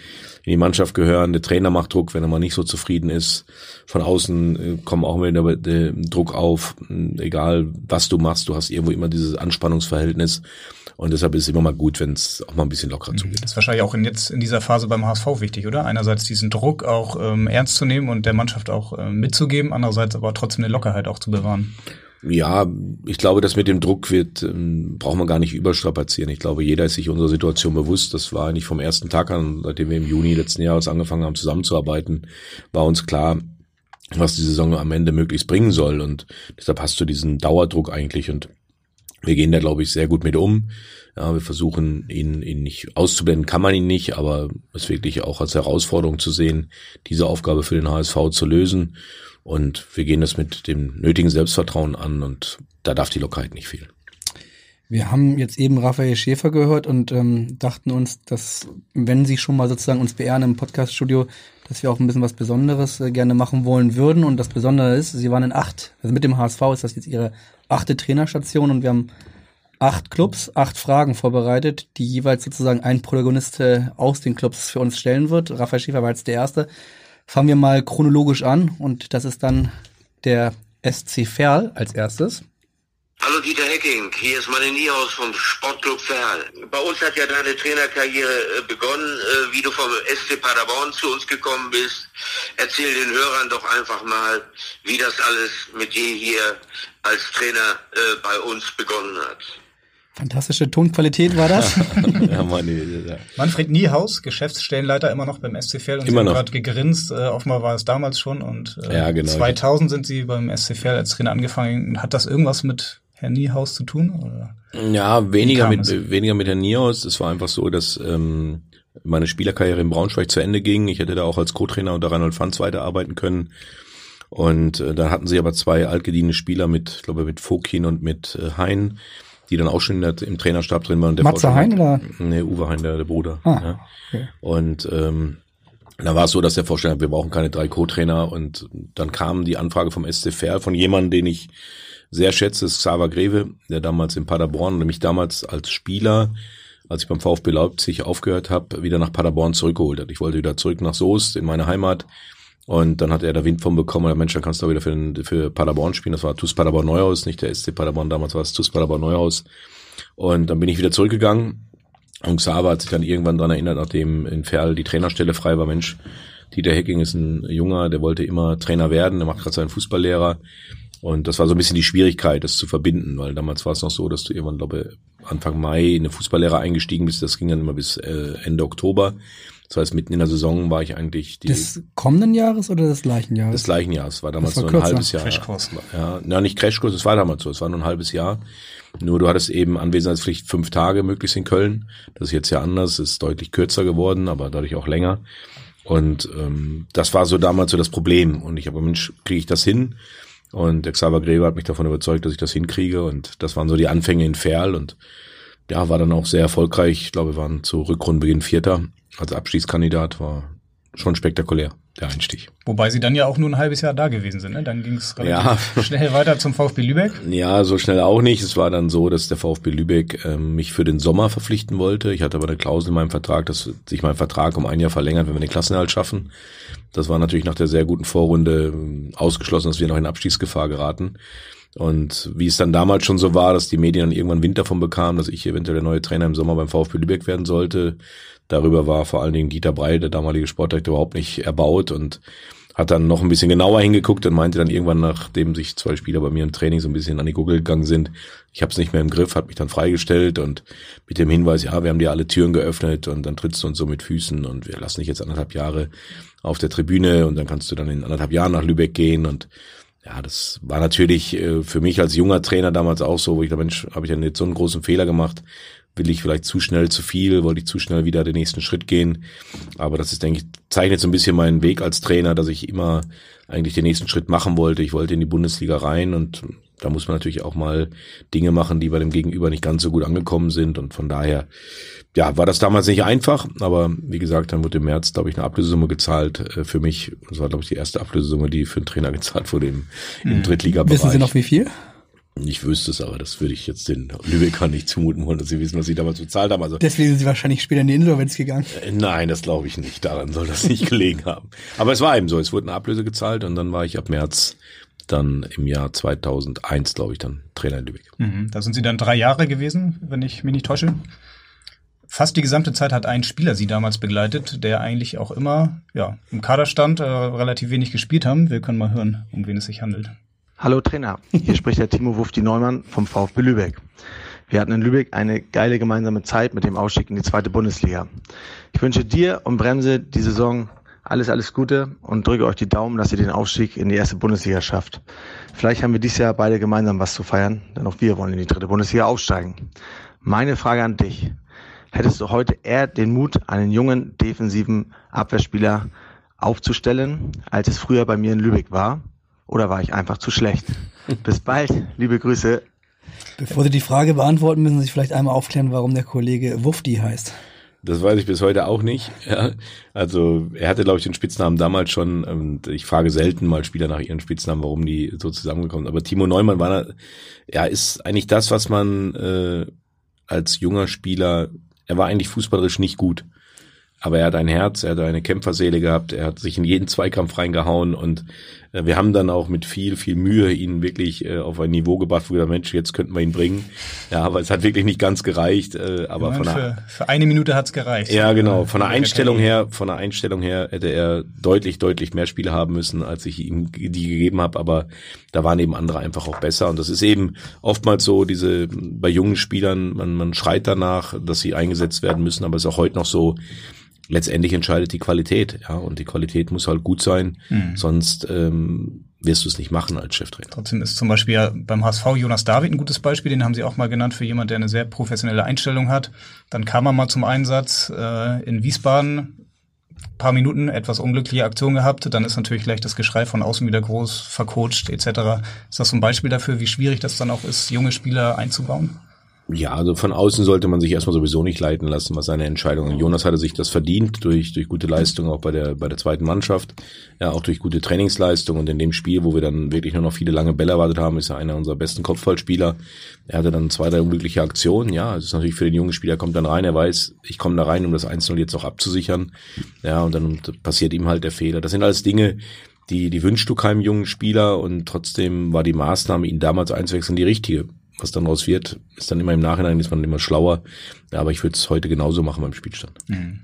in die Mannschaft gehören. Der Trainer macht Druck, wenn er mal nicht so zufrieden ist. Von außen äh, kommen auch immer der, Druck auf. Egal, was du machst, du hast irgendwo immer dieses Anspannungsverhältnis. Und deshalb ist es immer mal gut, wenn es auch mal ein bisschen lockerer zugeht. Das ist wahrscheinlich auch in jetzt in dieser Phase beim HSV wichtig, oder? Einerseits diesen Druck auch ähm, ernst zu nehmen und der Mannschaft auch äh, mitzugeben, andererseits aber trotzdem eine Lockerheit auch zu bewahren. Ja, ich glaube, das mit dem Druck wird, ähm, braucht man gar nicht überstrapazieren. Ich glaube, jeder ist sich unserer Situation bewusst. Das war eigentlich vom ersten Tag an, seitdem wir im Juni letzten Jahres angefangen haben, zusammenzuarbeiten, war uns klar, was die Saison am Ende möglichst bringen soll. Und deshalb hast du diesen Dauerdruck eigentlich und wir gehen da, glaube ich, sehr gut mit um. Ja, wir versuchen ihn, ihn nicht auszublenden, kann man ihn nicht, aber es wirklich auch als Herausforderung zu sehen, diese Aufgabe für den HSV zu lösen. Und wir gehen das mit dem nötigen Selbstvertrauen an und da darf die Lockerheit nicht fehlen. Wir haben jetzt eben Raphael Schäfer gehört und ähm, dachten uns, dass wenn Sie schon mal sozusagen uns beehren im Podcaststudio, dass wir auch ein bisschen was Besonderes äh, gerne machen wollen würden. Und das Besondere ist, Sie waren in acht, also mit dem HSV ist das jetzt Ihre achte Trainerstation und wir haben acht Clubs, acht Fragen vorbereitet, die jeweils sozusagen ein Protagonist äh, aus den Clubs für uns stellen wird. Raphael Schäfer war jetzt der Erste. Fangen wir mal chronologisch an und das ist dann der SC Verl als erstes. Hallo Dieter Hecking, hier ist Manne Niehaus vom Sportclub Verl. Bei uns hat ja deine Trainerkarriere äh, begonnen, äh, wie du vom SC Paderborn zu uns gekommen bist. Erzähl den Hörern doch einfach mal, wie das alles mit dir hier als Trainer äh, bei uns begonnen hat. Fantastische Tonqualität war das. ja, Mann, ja. Manfred Niehaus, Geschäftsstellenleiter immer noch beim SC Verl und immer Sie haben gerade gegrinst. Äh, offenbar war es damals schon und äh, ja, genau. 2000 sind Sie beim SC Verl als Trainer angefangen. Hat das irgendwas mit Herrn Niehaus zu tun? Oder? Ja, weniger mit, es? weniger mit Herrn Niehaus. Es war einfach so, dass ähm, meine Spielerkarriere in Braunschweig zu Ende ging. Ich hätte da auch als Co-Trainer unter Reinhold Fanz weiterarbeiten können. Und äh, da hatten sie aber zwei altgediente Spieler mit, ich glaube, mit Fokin und mit äh, Hein die dann auch schon im Trainerstab drin waren. Der Matze Hein oder? Nee, Uwe Hein, der, der Bruder. Ah, ja. okay. Und ähm, da war es so, dass der hat, wir brauchen keine drei Co-Trainer und dann kam die Anfrage vom SC Verl von jemandem, den ich sehr schätze, ist Xaver Greve, der damals in Paderborn, nämlich damals als Spieler, als ich beim VfB Leipzig aufgehört habe, wieder nach Paderborn zurückgeholt hat. Ich wollte wieder zurück nach Soest in meine Heimat und dann hat er da Wind von bekommen, Mensch, dann kannst du auch wieder für, für Paderborn spielen. Das war TuS Paderborn Neuhaus, nicht der SC Paderborn, damals war es TuS Paderborn Neuhaus. Und dann bin ich wieder zurückgegangen. Und Xaver hat sich dann irgendwann dran erinnert, nachdem in Ferl die Trainerstelle frei war, Mensch, Dieter Hecking ist ein Junger, der wollte immer Trainer werden, der macht gerade seinen Fußballlehrer. Und das war so ein bisschen die Schwierigkeit, das zu verbinden, weil damals war es noch so, dass du irgendwann, glaube Anfang Mai in eine Fußballlehre eingestiegen bist. Das ging dann immer bis äh, Ende Oktober. Das heißt, mitten in der Saison war ich eigentlich die. Des kommenden Jahres oder des gleichen Jahres? Des gleichen Jahres. War damals war nur ein halbes Jahr. Crashkurs. Ja, ja, nicht Crashkurs, es war damals so. Es war nur ein halbes Jahr. Nur du hattest eben Anwesenheitspflicht fünf Tage möglichst in Köln. Das ist jetzt ja anders, ist deutlich kürzer geworden, aber dadurch auch länger. Und ähm, das war so damals so das Problem. Und ich habe, Mensch, kriege ich das hin? Und der Xaver Grebe hat mich davon überzeugt, dass ich das hinkriege. Und das waren so die Anfänge in Ferl. Und ja, war dann auch sehr erfolgreich. Ich glaube, wir waren zu Rückrundenbeginn Vierter als Abschiedskandidat war schon spektakulär, der Einstieg. Wobei sie dann ja auch nur ein halbes Jahr da gewesen sind. Ne? Dann ging es ja. schnell weiter zum VfB Lübeck. Ja, so schnell auch nicht. Es war dann so, dass der VfB Lübeck ähm, mich für den Sommer verpflichten wollte. Ich hatte aber eine Klausel in meinem Vertrag, dass sich mein Vertrag um ein Jahr verlängert, wenn wir den Klassenerhalt schaffen. Das war natürlich nach der sehr guten Vorrunde ähm, ausgeschlossen, dass wir noch in Abstiegsgefahr geraten. Und wie es dann damals schon so war, dass die Medien dann irgendwann Wind davon bekamen, dass ich eventuell der neue Trainer im Sommer beim VfB Lübeck werden sollte, Darüber war vor allen Dingen Dieter Brey, der damalige Sportdirektor, überhaupt nicht erbaut und hat dann noch ein bisschen genauer hingeguckt und meinte dann irgendwann, nachdem sich zwei Spieler bei mir im Training so ein bisschen an die Gurgel gegangen sind, ich habe es nicht mehr im Griff, hat mich dann freigestellt und mit dem Hinweis, ja, wir haben dir alle Türen geöffnet und dann trittst du uns so mit Füßen und wir lassen dich jetzt anderthalb Jahre auf der Tribüne und dann kannst du dann in anderthalb Jahren nach Lübeck gehen und ja, das war natürlich äh, für mich als junger Trainer damals auch so, wo ich da Mensch, habe ich dann jetzt so einen großen Fehler gemacht, will ich vielleicht zu schnell zu viel, wollte ich zu schnell wieder den nächsten Schritt gehen. Aber das ist, denke ich, zeichnet so ein bisschen meinen Weg als Trainer, dass ich immer eigentlich den nächsten Schritt machen wollte. Ich wollte in die Bundesliga rein und da muss man natürlich auch mal Dinge machen, die bei dem Gegenüber nicht ganz so gut angekommen sind. Und von daher, ja, war das damals nicht einfach. Aber wie gesagt, dann wurde im März, glaube ich, eine Ablösesumme gezahlt äh, für mich. Das war, glaube ich, die erste Ablösesumme, die für einen Trainer gezahlt wurde im, im Hm. Drittliga-Bereich. Wissen Sie noch wie viel? Ich wüsste es, aber das würde ich jetzt den Lübeckern nicht zumuten wollen, dass sie wissen, was sie damals bezahlt haben. Also Deswegen sind Sie wahrscheinlich später in die Insolvenz gegangen. äh, Nein, das glaube ich nicht. Daran soll das nicht gelegen haben. Aber es war eben so. Es wurde eine Ablöse gezahlt und dann war ich ab März dann im Jahr 2001, glaube ich, dann Trainer in Lübeck. Mhm. Da sind Sie dann drei Jahre gewesen, wenn ich mich nicht täusche. Fast die gesamte Zeit hat ein Spieler Sie damals begleitet, der eigentlich auch immer ja, im Kader stand, äh, relativ wenig gespielt haben. Wir können mal hören, um wen es sich handelt. Hallo Trainer, hier spricht der Timo Wufti Neumann vom VfB Lübeck. Wir hatten in Lübeck eine geile gemeinsame Zeit mit dem Ausstieg in die zweite Bundesliga. Ich wünsche dir und Bremse die Saison alles, alles Gute und drücke euch die Daumen, dass ihr den Aufstieg in die erste Bundesliga schafft. Vielleicht haben wir dieses Jahr beide gemeinsam was zu feiern, denn auch wir wollen in die dritte Bundesliga aufsteigen. Meine Frage an dich. Hättest du heute eher den Mut, einen jungen defensiven Abwehrspieler aufzustellen, als es früher bei mir in Lübeck war? Oder war ich einfach zu schlecht? Bis bald, liebe Grüße. Bevor Sie die Frage beantworten, müssen Sie sich vielleicht einmal aufklären, warum der Kollege Wufti heißt. Das weiß ich bis heute auch nicht. Ja. Also er hatte, glaube ich, den Spitznamen damals schon. Und ich frage selten mal Spieler nach ihren Spitznamen, warum die so zusammengekommen sind. Aber Timo Neumann war, ja, ist eigentlich das, was man äh, als junger Spieler, er war eigentlich fußballerisch nicht gut. Aber er hat ein Herz, er hat eine Kämpferseele gehabt, er hat sich in jeden Zweikampf reingehauen und wir haben dann auch mit viel, viel Mühe ihn wirklich äh, auf ein Niveau gebracht, wo wir gesagt, Mensch, jetzt könnten wir ihn bringen. Ja, aber es hat wirklich nicht ganz gereicht. Äh, aber Ich von meine, der, für, für eine Minute hat's gereicht. ja, genau. Von der In der Einstellung her, von der Einstellung her hätte er deutlich, deutlich mehr Spiele haben müssen, als ich ihm die gegeben habe. Aber da waren eben andere einfach auch besser. Und das ist eben oftmals so, diese bei jungen Spielern, man, man schreit danach, dass sie eingesetzt werden müssen. Aber es ist auch heute noch so. Letztendlich entscheidet die Qualität, ja, und die Qualität muss halt gut sein, Mhm. sonst ähm, wirst du es nicht machen als Cheftrainer. Trotzdem ist zum Beispiel ja beim HSV Jonas David ein gutes Beispiel, den haben sie auch mal genannt für jemand, der eine sehr professionelle Einstellung hat. Dann kam er mal zum Einsatz äh, in Wiesbaden, paar Minuten, etwas unglückliche Aktion gehabt, dann ist natürlich gleich das Geschrei von außen wieder groß, vercoacht etc. Ist das so ein Beispiel dafür, wie schwierig das dann auch ist, junge Spieler einzubauen? Ja, also von außen sollte man sich erstmal sowieso nicht leiten lassen, was seine Entscheidungen. Jonas hatte sich das verdient durch, durch gute Leistung auch bei der, bei der zweiten Mannschaft. Ja, auch durch gute Trainingsleistung und in dem Spiel, wo wir dann wirklich nur noch viele lange Bälle erwartet haben, ist er einer unserer besten Kopfballspieler. Er hatte dann zwei, drei unglückliche Aktionen. Ja, es ist natürlich für den jungen Spieler, er kommt dann rein, er weiß, ich komme da rein, um das 1-0 jetzt auch abzusichern. Ja, und dann passiert ihm halt der Fehler. Das sind alles Dinge, die, die wünschst du keinem jungen Spieler und trotzdem war die Maßnahme, ihn damals einzuwechseln, die richtige. Was dann raus wird, ist dann immer im Nachhinein, ist man immer schlauer. Ja, aber ich würde es heute genauso machen beim Spielstand.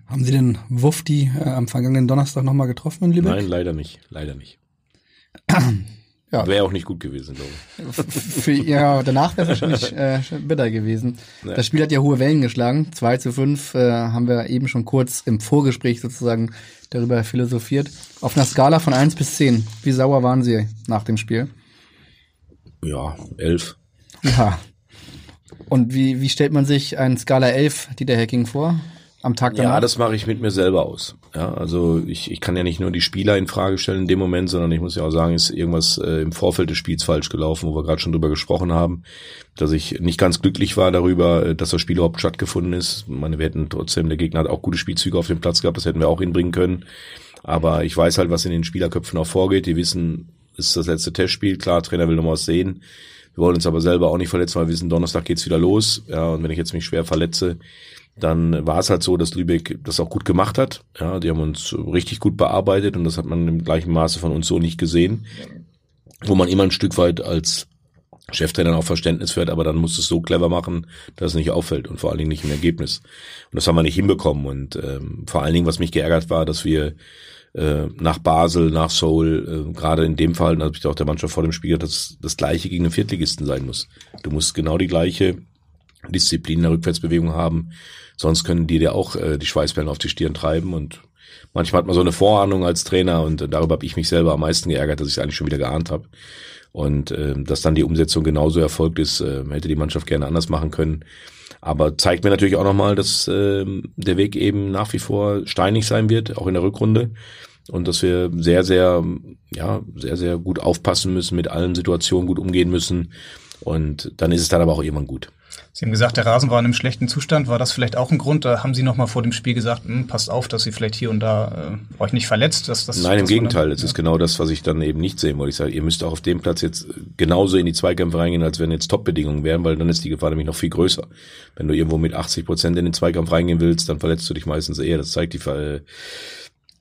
Haben Sie den Wufti äh, am vergangenen Donnerstag nochmal getroffen in Lübeck? Nein, leider nicht. Leider nicht. Ja. Wäre auch nicht gut gewesen, glaube ich. Für ja, danach wäre es wahrscheinlich äh, bitter gewesen. Ja. Das Spiel hat ja hohe Wellen geschlagen. 2 zu 5 äh, haben wir eben schon kurz im Vorgespräch sozusagen darüber philosophiert. Auf einer Skala von 1 bis 10, wie sauer waren Sie nach dem Spiel? Ja, elf. Ja. Und wie, wie stellt man sich einen Skala 11 Dieter Hacking vor? Am Tag danach? Ja, das mache ich mit mir selber aus. Ja, also ich, ich kann ja nicht nur die Spieler in Frage stellen in dem Moment, sondern ich muss ja auch sagen, ist irgendwas äh, im Vorfeld des Spiels falsch gelaufen, wo wir gerade schon drüber gesprochen haben, dass ich nicht ganz glücklich war darüber, äh, dass das Spiel überhaupt stattgefunden ist. Ich meine, wir hätten trotzdem, der Gegner hat auch gute Spielzüge auf dem Platz gehabt, das hätten wir auch hinbringen können. Aber ich weiß halt, was in den Spielerköpfen auch vorgeht. Die wissen, es ist das letzte Testspiel. Klar, Trainer will noch was sehen. Wir wollen uns aber selber auch nicht verletzen, weil wir wissen, Donnerstag geht's wieder los. Ja, und wenn ich jetzt mich schwer verletze, dann war es halt so, dass Lübeck das auch gut gemacht hat. Ja, die haben uns richtig gut bearbeitet und das hat man im gleichen Maße von uns so nicht gesehen. Wo man immer ein Stück weit als Cheftrainer auch Verständnis für hat, aber dann muss es so clever machen, dass es nicht auffällt und vor allen Dingen nicht im Ergebnis. Und das haben wir nicht hinbekommen. Und ähm, vor allen Dingen, was mich geärgert war, dass wir äh, nach Basel, nach Seoul, äh, gerade in dem Fall, da habe ich auch der Mannschaft vor dem Spiel dass das gleiche gegen den Viertligisten sein muss. Du musst genau die gleiche Disziplin in der Rückwärtsbewegung haben, sonst können die dir auch äh, die Schweißperlen auf die Stirn treiben und manchmal hat man so eine Vorahnung als Trainer und darüber habe ich mich selber am meisten geärgert, dass ich es eigentlich schon wieder geahnt habe. Und äh, dass dann die Umsetzung genauso erfolgt ist, äh, hätte die Mannschaft gerne anders machen können. Aber zeigt mir natürlich auch nochmal, dass äh, der Weg eben nach wie vor steinig sein wird, auch in der Rückrunde. Und dass wir sehr, sehr, ja, sehr, sehr gut aufpassen müssen, mit allen Situationen gut umgehen müssen. Und dann ist es dann aber auch irgendwann gut. Sie haben gesagt, der Rasen war in einem schlechten Zustand. War das vielleicht auch ein Grund? Da haben Sie noch mal vor dem Spiel gesagt, hm, passt auf, dass Sie vielleicht hier und da äh, euch nicht verletzt. Dass, dass, Nein, im Gegenteil. Man, Es ist genau das, was ich dann eben nicht sehen wollte. Ich sage, ihr müsst auch auf dem Platz jetzt genauso in die Zweikämpfe reingehen, als wenn jetzt Top-Bedingungen wären, weil dann ist die Gefahr nämlich noch viel größer. Wenn du irgendwo mit 80 Prozent in den Zweikampf reingehen willst, dann verletzt du dich meistens eher. Das zeigt die äh,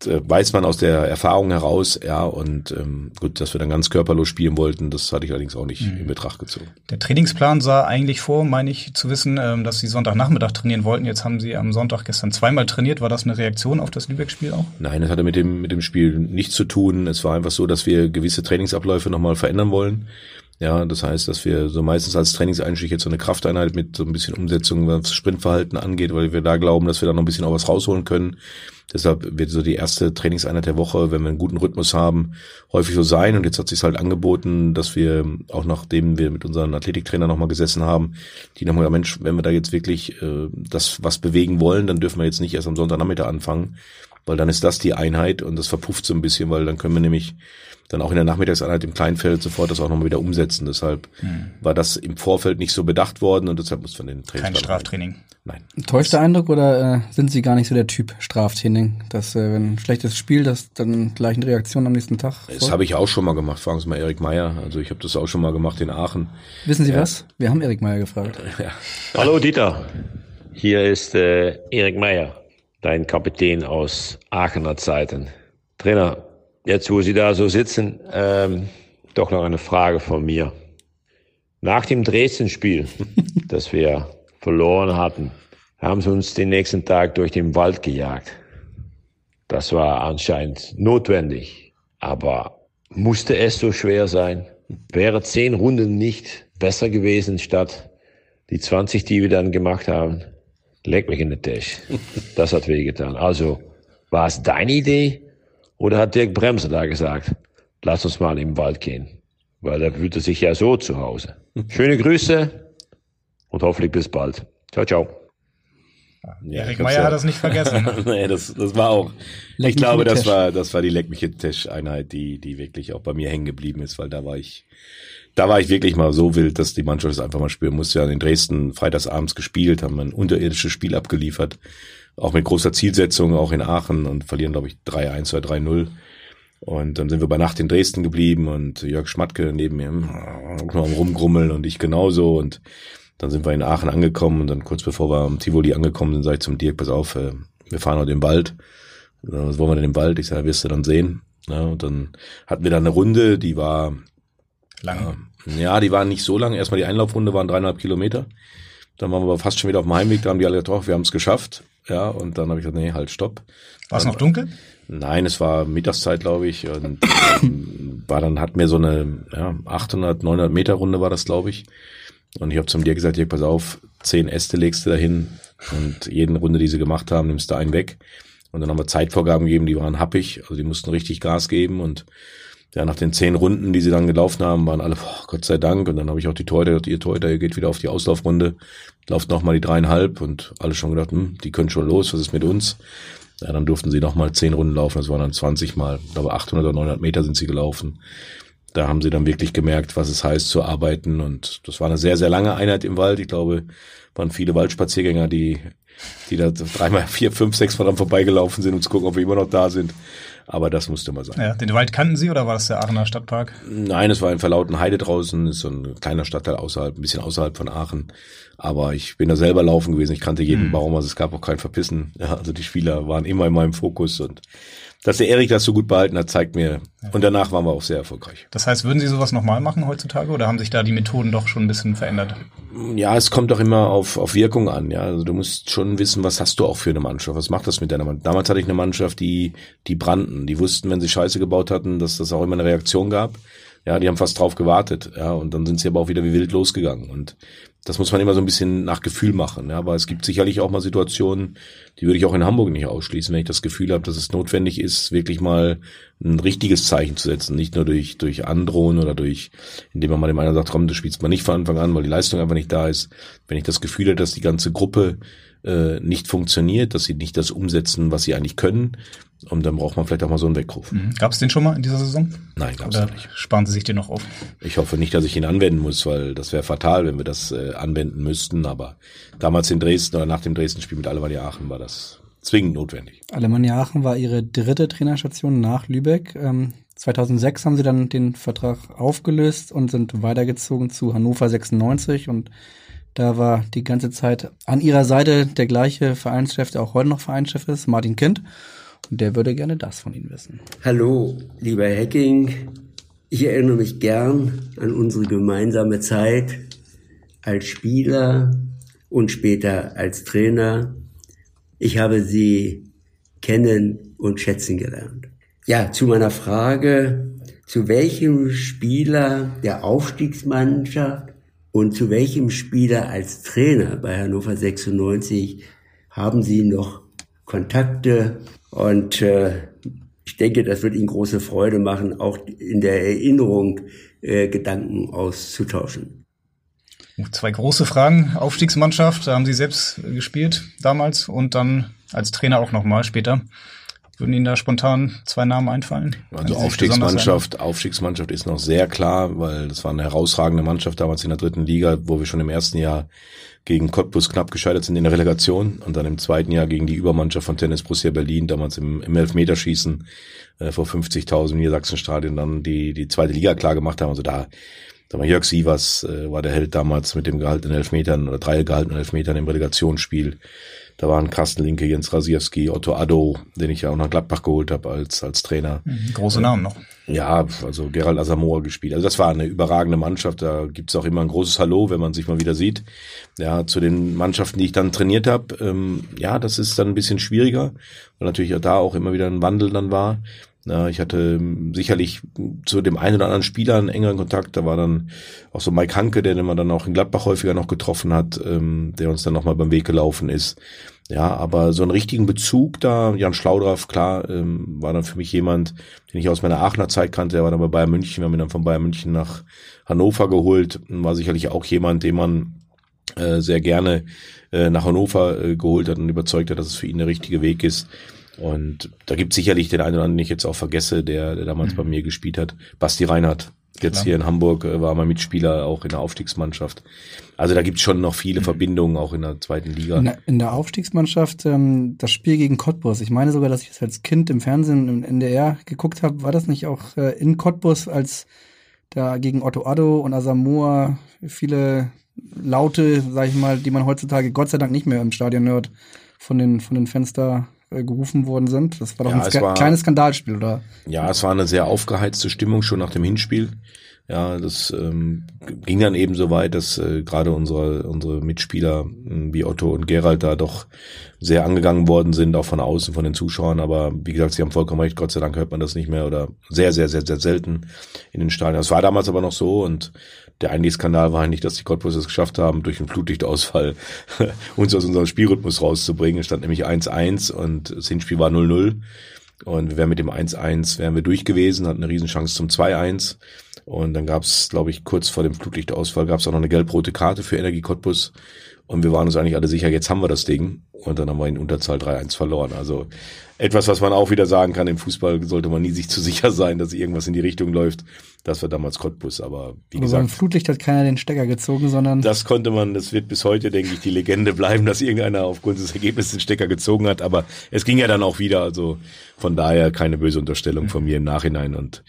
weiß man aus der Erfahrung heraus, ja, und ähm, gut, dass wir dann ganz körperlos spielen wollten, das hatte ich allerdings auch nicht Mhm. in Betracht gezogen. Der Trainingsplan sah eigentlich vor, meine ich zu wissen, ähm, dass Sie Sonntagnachmittag trainieren wollten. Jetzt haben Sie am Sonntag gestern zweimal trainiert. War das eine Reaktion auf das Lübeck-Spiel auch? Nein, es hatte mit dem, mit dem Spiel nichts zu tun. Es war einfach so, dass wir gewisse Trainingsabläufe nochmal verändern wollen. Ja, das heißt, dass wir so meistens als Trainingseinstieg jetzt so eine Krafteinheit mit so ein bisschen Umsetzung, was das Sprintverhalten angeht, weil wir da glauben, dass wir da noch ein bisschen auch was rausholen können. Deshalb wird so die erste Trainingseinheit der Woche, wenn wir einen guten Rhythmus haben, häufig so sein. Und jetzt hat sich halt angeboten, dass wir auch nachdem wir mit unseren Athletiktrainer nochmal gesessen haben, die nochmal, Mensch, wenn wir da jetzt wirklich äh, das was bewegen wollen, dann dürfen wir jetzt nicht erst am Sonntagnachmittag anfangen, weil dann ist das die Einheit und das verpufft so ein bisschen, weil dann können wir nämlich dann auch in der Nachmittagseinheit im Kleinfeld sofort das auch nochmal wieder umsetzen. Deshalb Hm. war das im Vorfeld nicht so bedacht worden und deshalb muss man den Kein Trainingsplan Straftraining. Nein. Täuscht der Eindruck oder äh, sind Sie gar nicht so der Typ Straftraining, dass äh, wenn ein schlechtes Spiel, dass dann gleich eine Reaktion am nächsten Tag? Das habe ich auch schon mal gemacht. Fragen Sie mal Erik Meyer. Also ich habe das auch schon mal gemacht in Aachen. Wissen Sie Ja. was? Wir haben Erik Meyer gefragt. Ja. Hallo Dieter, hier ist äh, Erik Meyer, dein Kapitän aus Aachener Zeiten. Trainer, jetzt wo Sie da so sitzen, ähm, doch noch eine Frage von mir. Nach dem Dresden-Spiel, das wir verloren hatten, haben sie uns den nächsten Tag durch den Wald gejagt. Das war anscheinend notwendig, aber musste es so schwer sein? Wäre zehn Runden nicht besser gewesen statt die 20, die wir dann gemacht haben? Leck mich in den Tisch. Das hat wehgetan. Also, war es deine Idee oder hat Dirk Bremser da gesagt, lass uns mal im Wald gehen? Weil er fühlte sich ja so zu Hause. Schöne Grüße und hoffentlich bis bald. Ciao, ciao. Ja, Erik Meyer ja- hat das nicht vergessen. nee, das, das war auch. Leck ich glaube, das Tisch. war, das war die Leck mich in den Tisch Einheit, die, die wirklich auch bei mir hängen geblieben ist, weil da war ich, da war ich wirklich mal so wild, dass die Mannschaft es einfach mal spüren musste. Ja, in Dresden freitagsabends gespielt, haben ein unterirdisches Spiel abgeliefert. Auch mit großer Zielsetzung, auch in Aachen und verlieren, glaube ich, 3-1 oder 3-0. Und dann sind wir bei Nacht in Dresden geblieben und Jörg Schmatke neben mir noch am rumgrummeln und ich genauso und dann sind wir in Aachen angekommen und dann kurz bevor wir am Tivoli angekommen sind, sage ich zum Dirk, pass auf, äh, wir fahren heute im Wald. Äh, Was wollen wir denn im Wald? Ich sage, wirst du dann sehen. Ja, und dann hatten wir da eine Runde, die war Lang. ja, die waren nicht so lang. Erstmal die Einlaufrunde waren dreieinhalb Kilometer. Dann waren wir aber fast schon wieder auf dem Heimweg. Da haben die alle oh, wir haben es geschafft. Ja, und dann habe ich gesagt, nee, halt, stopp. War es noch dunkel? Nein, es war Mittagszeit, glaube ich. Und ähm, war dann, hatten wir so eine ja, 800, 900 Meter Runde war das, glaube ich. Und ich habe zum dir gesagt, hier, pass auf, zehn Äste legst du dahin und jeden Runde, die sie gemacht haben, nimmst du einen weg. Und dann haben wir Zeitvorgaben gegeben, die waren happig, also die mussten richtig Gas geben und ja, nach den zehn Runden, die sie dann gelaufen haben, waren alle, boah, Gott sei Dank. Und dann habe ich auch die Torhüter ihr Torhüter, ihr geht wieder auf die Auslaufrunde, lauft nochmal die dreieinhalb und alle schon gedacht, hm, die können schon los, was ist mit uns? Ja, dann durften sie nochmal zehn Runden laufen, das waren dann 20 Mal, ich glaube 800 oder 900 Meter sind sie gelaufen. Da haben sie dann wirklich gemerkt, was es heißt zu arbeiten und das war eine sehr, sehr lange Einheit im Wald. Ich glaube, waren viele Waldspaziergänger, die, die da dreimal, vier, fünf, sechs Mal dran vorbeigelaufen sind, um zu gucken, ob wir immer noch da sind. Aber das musste mal sein. Ja, den Wald kannten Sie oder war das der Aachener Stadtpark? Nein, es war in Verlauten Heide draußen, ist so ein kleiner Stadtteil außerhalb, ein bisschen außerhalb von Aachen. Aber ich bin da selber laufen gewesen, ich kannte jeden Mhm. Baum, also es gab auch kein Verpissen. Ja, also die Spieler waren immer in meinem Fokus und dass der Erik das so gut behalten hat, zeigt mir. Und danach waren wir auch sehr erfolgreich. Das heißt, würden Sie sowas nochmal machen heutzutage oder haben sich da die Methoden doch schon ein bisschen verändert? Ja, es kommt doch immer auf, auf Wirkung an. Ja, also du musst schon wissen, was hast du auch für eine Mannschaft? Was macht das mit deiner Mannschaft? Damals hatte ich eine Mannschaft, die, die brannten. Die wussten, wenn sie Scheiße gebaut hatten, dass das auch immer eine Reaktion gab. Ja, die haben fast drauf gewartet, ja, und dann sind sie aber auch wieder wie wild losgegangen. Und das muss man immer so ein bisschen nach Gefühl machen, ja, aber es gibt sicherlich auch mal Situationen, die würde ich auch in Hamburg nicht ausschließen, wenn ich das Gefühl habe, dass es notwendig ist, wirklich mal ein richtiges Zeichen zu setzen, nicht nur durch durch Androhen oder durch, indem man mal dem einen sagt, komm, du spielst mal nicht von Anfang an, weil die Leistung einfach nicht da ist. Wenn ich das Gefühl habe, dass die ganze Gruppe äh, nicht funktioniert, dass sie nicht das umsetzen, was sie eigentlich können. Und dann braucht man vielleicht auch mal so einen Weckruf. Mhm. Gab es den schon mal in dieser Saison? Nein, gab es nicht. Sparen Sie sich den noch auf? Ich hoffe nicht, dass ich ihn anwenden muss, weil das wäre fatal, wenn wir das äh, anwenden müssten. Aber damals in Dresden oder nach dem Dresden-Spiel mit Alemannia Aachen war das zwingend notwendig. Alemannia Aachen war ihre dritte Trainerstation nach Lübeck. Ähm, 2006 haben sie dann den Vertrag aufgelöst und sind weitergezogen zu Hannover 96 und da war die ganze Zeit an ihrer Seite der gleiche Vereinschef, der auch heute noch Vereinschef ist, Martin Kind. Und der würde gerne das von Ihnen wissen. Hallo, lieber Hacking. Ich erinnere mich gern an unsere gemeinsame Zeit als Spieler und später als Trainer. Ich habe Sie kennen und schätzen gelernt. Ja, zu meiner Frage, zu welchem Spieler der Aufstiegsmannschaft und zu welchem Spieler als Trainer bei Hannover 96 haben Sie noch Kontakte? Und äh, ich denke, das wird Ihnen große Freude machen, auch in der Erinnerung äh, Gedanken auszutauschen. Zwei große Fragen. Aufstiegsmannschaft, da haben Sie selbst gespielt damals und dann als Trainer auch nochmal später. Würden Ihnen da spontan zwei Namen einfallen? Also Aufstiegsmannschaft, Aufstiegsmannschaft ist noch sehr klar, weil das war eine herausragende Mannschaft damals in der dritten Liga, wo wir schon im ersten Jahr gegen Cottbus knapp gescheitert sind in der Relegation und dann im zweiten Jahr gegen die Übermannschaft von Tennis Borussia Berlin, damals im, im Elfmeterschießen äh, vor 50.000 Niedersachsenstadien dann die, die zweite Liga klar gemacht haben. Also da, da war Jörg Sievers, äh, war der Held damals mit dem gehaltenen Elfmetern oder drei gehaltenen Elfmetern im Relegationsspiel. Da waren Carsten Linke, Jens Rasiewski, Otto Addo, den ich ja auch nach Gladbach geholt habe als, als Trainer. Mhm, große Namen noch. Ja, also Gerald Asamoah gespielt. Also das war eine überragende Mannschaft. Da gibt's auch immer ein großes Hallo, wenn man sich mal wieder sieht. Ja, zu den Mannschaften, die ich dann trainiert habe, ähm, ja, das ist dann ein bisschen schwieriger, weil natürlich da auch immer wieder ein Wandel dann war. Ja, ich hatte ähm, sicherlich zu dem einen oder anderen Spieler einen engeren Kontakt. Da war dann auch so Mike Hanke, der den man dann auch in Gladbach häufiger noch getroffen hat, ähm, der uns dann nochmal beim Weg gelaufen ist. Ja, aber so einen richtigen Bezug da, Jan Schlaudraff, klar, ähm, war dann für mich jemand, den ich aus meiner Aachener Zeit kannte. Er war dann bei Bayern München, wir haben ihn dann von Bayern München nach Hannover geholt. War sicherlich auch jemand, den man äh, sehr gerne äh, nach Hannover äh, geholt hat und überzeugt hat, dass es für ihn der richtige Weg ist. Und da gibt sicherlich den einen oder anderen, den ich jetzt auch vergesse, der, der damals mhm. bei mir gespielt hat. Basti Reinhardt. Jetzt Klar. hier in Hamburg äh, war mein Mitspieler auch in der Aufstiegsmannschaft. Also da gibt's schon noch viele mhm. Verbindungen auch in der zweiten Liga. In der, in der Aufstiegsmannschaft, ähm, das Spiel gegen Cottbus. Ich meine sogar, dass ich das als Kind im Fernsehen im NDR geguckt habe. War das nicht auch äh, in Cottbus, als da gegen Otto Addo und Asamoah viele Laute, sag ich mal, die man heutzutage Gott sei Dank nicht mehr im Stadion hört, von den, von den Fenster äh, gerufen worden sind. Das war doch ja, ein Ska war, kleines Skandalspiel, oder? Ja, es war eine sehr aufgeheizte Stimmung schon nach dem Hinspiel. Ja, das ähm, ging dann eben so weit, dass äh, gerade unsere, unsere Mitspieler äh, wie Otto und Gerald da doch sehr angegangen worden sind, auch von außen, von den Zuschauern. Aber wie gesagt, sie haben vollkommen recht, Gott sei Dank hört man das nicht mehr oder sehr, sehr, sehr, sehr selten in den Stadien. Das war damals aber noch so und der eigentliche Skandal war eigentlich, dass die Cottbus es geschafft haben, durch einen Flutlichtausfall uns aus unserem Spielrhythmus rauszubringen. Es stand nämlich 1-1 und das Hinspiel war 0-0. Und wir wären mit dem 1-1 wären wir durch gewesen, hatten eine Riesenchance zum 2-1. Und dann gab es, glaube ich, kurz vor dem Flutlichtausfall gab es auch noch eine gelb-rote Karte für Energie Cottbus. Und wir waren uns eigentlich alle sicher, jetzt haben wir das Ding. Und dann haben wir in Unterzahl 3-1 verloren. Also etwas, was man auch wieder sagen kann, im Fußball sollte man nie sich zu sicher sein, dass irgendwas in die Richtung läuft. Das war damals Cottbus, aber wie aber gesagt. Beim Flutlicht hat keiner den Stecker gezogen, sondern. Das konnte man, das wird bis heute, denke ich, die Legende bleiben, dass irgendeiner aufgrund des Ergebnisses den Stecker gezogen hat. Aber es ging ja dann auch wieder. Also von daher keine böse Unterstellung von mir im Nachhinein. Und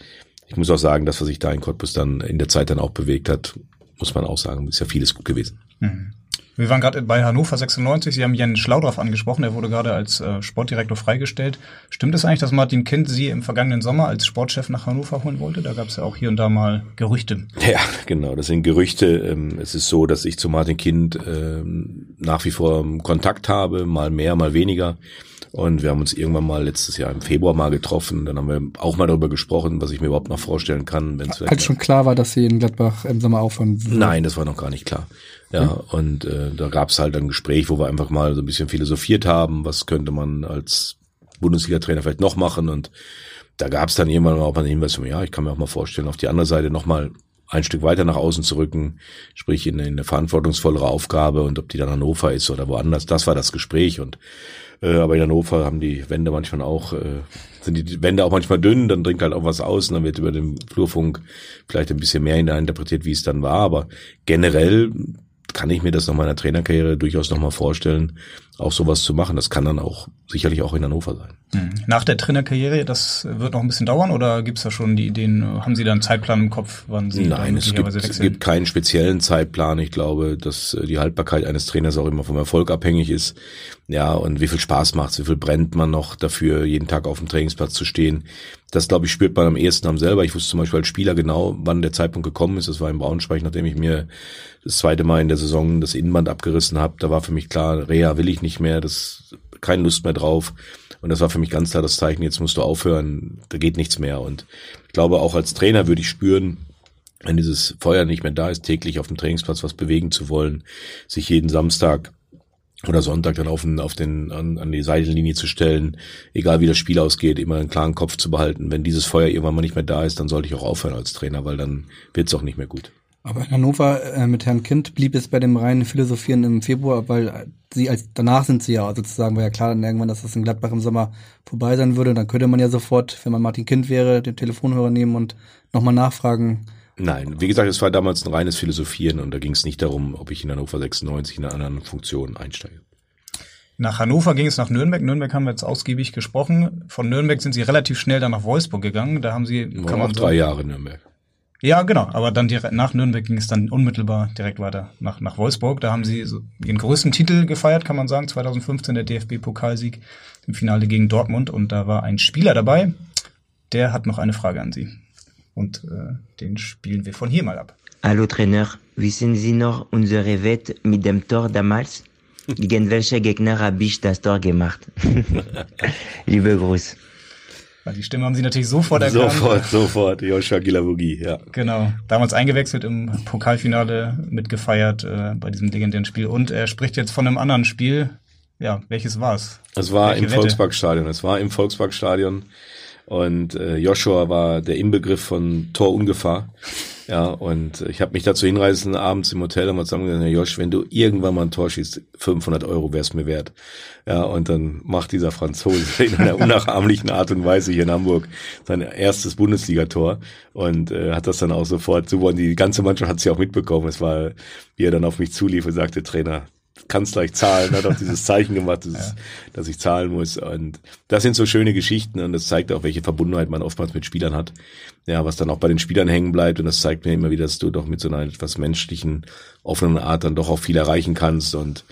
ich muss auch sagen, das, was sich da in Cottbus dann in der Zeit dann auch bewegt hat, muss man auch sagen, ist ja vieles gut gewesen. Mhm. Wir waren gerade bei Hannover 96. Sie haben Jens Schlaudorf angesprochen. Er wurde gerade als äh, Sportdirektor freigestellt. Stimmt es eigentlich, dass Martin Kind Sie im vergangenen Sommer als Sportchef nach Hannover holen wollte? Da gab es ja auch hier und da mal Gerüchte. Ja, genau. Das sind Gerüchte. Ähm, es ist so, dass ich zu Martin Kind ähm, nach wie vor Kontakt habe, mal mehr, mal weniger. Und wir haben uns irgendwann mal letztes Jahr im Februar mal getroffen. Dann haben wir auch mal darüber gesprochen, was ich mir überhaupt noch vorstellen kann. Wenn's Als schon klar war, dass sie in Gladbach im Sommer aufhören würden. Nein, das war noch gar nicht klar. Ja, Mhm. und äh, da gab es halt ein Gespräch, wo wir einfach mal so ein bisschen philosophiert haben, was könnte man als Bundesliga-Trainer vielleicht noch machen. Und da gab es dann irgendwann auch mal den Hinweis, von, ja, ich kann mir auch mal vorstellen, auf die andere Seite nochmal ein Stück weiter nach außen zu rücken, sprich in, in eine verantwortungsvollere Aufgabe und ob die dann Hannover ist oder woanders. Das war das Gespräch und äh, aber in Hannover haben die Wände manchmal auch, äh, sind die Wände auch manchmal dünn, dann dringt halt auch was aus und dann wird über den Flurfunk vielleicht ein bisschen mehr hineininterpretiert, wie es dann war. Aber generell kann ich mir das nach meiner Trainerkarriere durchaus nochmal vorstellen, auch sowas zu machen. Das kann dann auch sicherlich auch in Hannover sein. Mhm. Nach der Trainerkarriere, das wird noch ein bisschen dauern oder gibt es da schon die Ideen, haben Sie da einen Zeitplan im Kopf, wann Sie Nein, es gibt, es gibt keinen speziellen Zeitplan. Ich glaube, dass äh, die Haltbarkeit eines Trainers auch immer vom Erfolg abhängig ist. Ja, und wie viel Spaß macht's, wie viel brennt man noch dafür, jeden Tag auf dem Trainingsplatz zu stehen. Das, glaube ich, spürt man am ehesten am selber. Ich wusste zum Beispiel als Spieler genau, wann der Zeitpunkt gekommen ist. Das war in Braunschweig, nachdem ich mir das zweite Mal in der Saison das Innenband abgerissen habe. Da war für mich klar, Reha will ich nicht mehr, das keine Lust mehr drauf. Und das war für mich ganz klar das Zeichen, jetzt musst du aufhören, da geht nichts mehr. Und ich glaube, auch als Trainer würde ich spüren, wenn dieses Feuer nicht mehr da ist, täglich auf dem Trainingsplatz was bewegen zu wollen, sich jeden Samstag oder Sonntag dann auf den, auf den, an, an die Seitenlinie zu stellen, egal wie das Spiel ausgeht, immer einen klaren Kopf zu behalten. Wenn dieses Feuer irgendwann mal nicht mehr da ist, dann sollte ich auch aufhören als Trainer, weil dann wird's auch nicht mehr gut. Aber in Hannover äh, mit Herrn Kind blieb es bei dem reinen Philosophieren im Februar, weil sie als danach sind sie ja sozusagen, war ja klar dann irgendwann, dass das in Gladbach im Sommer vorbei sein würde. Dann könnte man ja sofort, wenn man Martin Kind wäre, den Telefonhörer nehmen und nochmal nachfragen. Nein, wie gesagt, es war damals ein reines Philosophieren und da ging es nicht darum, ob ich in Hannover 96 in einer anderen Funktion einsteige. Nach Hannover ging es nach Nürnberg. Nürnberg haben wir jetzt ausgiebig gesprochen. Von Nürnberg sind Sie relativ schnell dann nach Wolfsburg gegangen. Da haben Sie, War noch drei Jahre in Nürnberg. Ja, genau. Aber dann direkt nach Nürnberg ging es dann unmittelbar direkt weiter nach, nach Wolfsburg. Da haben sie so ihren größten Titel gefeiert, kann man sagen. 2015 der DFB-Pokalsieg im Finale gegen Dortmund. Und da war ein Spieler dabei, der hat noch eine Frage an Sie. Und äh, den spielen wir von hier mal ab. Hallo Trainer, wissen Sie noch unsere Wette mit dem Tor damals? Gegen welche Gegner habe ich das Tor gemacht? Liebe Gruß. Die Stimme haben Sie natürlich sofort erkannt. Sofort, sofort. Joshua Gilavogi, ja. Genau. Damals eingewechselt im Pokalfinale mitgefeiert äh, bei diesem legendären Spiel. Und er spricht jetzt von einem anderen Spiel. Ja, welches war es? Es war Welche im Wette? Volksparkstadion. Es war im Volksparkstadion. Und äh, Joshua war der Inbegriff von Torungefahr. Ja, und ich habe mich dazu hinreißen, abends im Hotel haben wir zusammen gesagt, Herr Josh, wenn du irgendwann mal ein Tor schießt, 500 Euro wär's mir wert. Ja, und dann macht dieser Franzose in einer unnachahmlichen Art und Weise hier in Hamburg sein erstes Bundesligator und äh, hat das dann auch sofort super. Und die ganze Mannschaft hat es ja auch mitbekommen. Es war, wie er dann auf mich zulief und sagte, Trainer, kannst gleich zahlen, hat auch dieses Zeichen gemacht, dieses, dass ich zahlen muss. Und das sind so schöne Geschichten und das zeigt auch, welche Verbundenheit man oftmals mit Spielern hat. Ja, was dann auch bei den Spielern hängen bleibt. Und das zeigt mir immer wieder, dass du doch mit so einer etwas menschlichen, offenen Art dann doch auch viel erreichen kannst. Und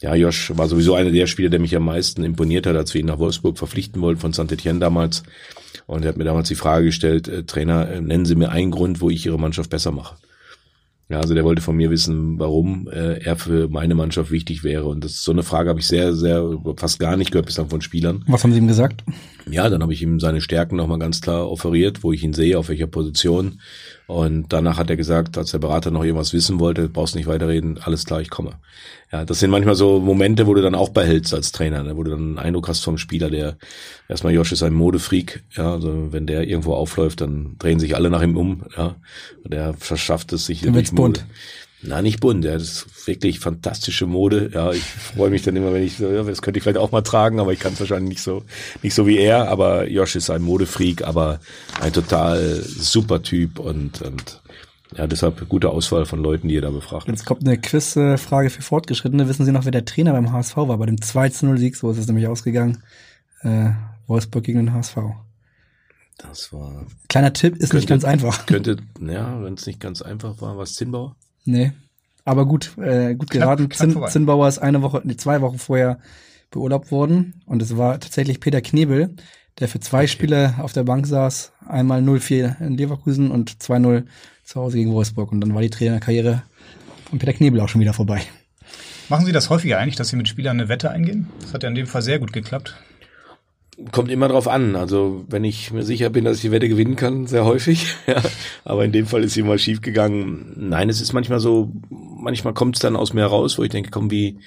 ja, Josh war sowieso einer der Spieler, der mich am meisten imponiert hat, als wir ihn nach Wolfsburg verpflichten wollten von Saint-Etienne damals. Und er hat mir damals die Frage gestellt, äh, Trainer, äh, nennen Sie mir einen Grund, wo ich Ihre Mannschaft besser mache. Ja, also der wollte von mir wissen, warum äh, er für meine Mannschaft wichtig wäre. Und das so eine Frage habe ich sehr, sehr fast gar nicht gehört bislang von Spielern. Was haben Sie ihm gesagt? Ja, dann habe ich ihm seine Stärken nochmal ganz klar offeriert, wo ich ihn sehe, auf welcher Position. Und danach hat er gesagt, als der Berater noch irgendwas wissen wollte, brauchst nicht weiterreden, alles klar, ich komme. Ja, das sind manchmal so Momente, wo du dann auch behältst als Trainer, ne? wo du dann einen Eindruck hast vom Spieler, der erstmal Josh ist ein Modefreak, ja, also wenn der irgendwo aufläuft, dann drehen sich alle nach ihm um, ja, und der verschafft es sich Dann wird's bunt. Na, nicht bunt, ja, das ist wirklich fantastische Mode. Ja, ich freue mich dann immer, wenn ich so, ja, das könnte ich vielleicht auch mal tragen, aber ich kann es wahrscheinlich nicht so, nicht so wie er. Aber Josh ist ein Modefreak, aber ein total super Typ und, und ja, deshalb gute Auswahl von Leuten, die ihr da befragt. Jetzt kommt eine Quizfrage für Fortgeschrittene. Wissen Sie noch, wer der Trainer beim HSV war? Bei dem 2-0-Sieg, so ist es nämlich ausgegangen. Äh, Wolfsburg gegen den HSV. Das war. Kleiner Tipp, ist nicht ganz einfach. Könnte, ja, wenn es nicht ganz einfach war, war es Zinnbauer? Nee. Aber gut, äh, gut Knapp- geraten. knapp Zinn. Zinnbauer ist eine Woche, nee, zwei Wochen vorher beurlaubt worden. Und es war tatsächlich Peter Knebel, der für zwei Spiele auf der Bank saß. Einmal 0-4 in Leverkusen und 2-0 zu Hause gegen Wolfsburg. Und dann war die Trainerkarriere von Peter Knebel auch schon wieder vorbei. Machen Sie das häufiger eigentlich, dass Sie mit Spielern eine Wette eingehen? Das hat ja in dem Fall sehr gut geklappt. Kommt immer drauf an. Also wenn ich mir sicher bin, dass ich die Wette gewinnen kann, sehr häufig. ja. Aber in dem Fall ist sie mal schief gegangen. Nein, es ist manchmal so, manchmal kommt es dann aus mir heraus, wo ich denke, komm, wie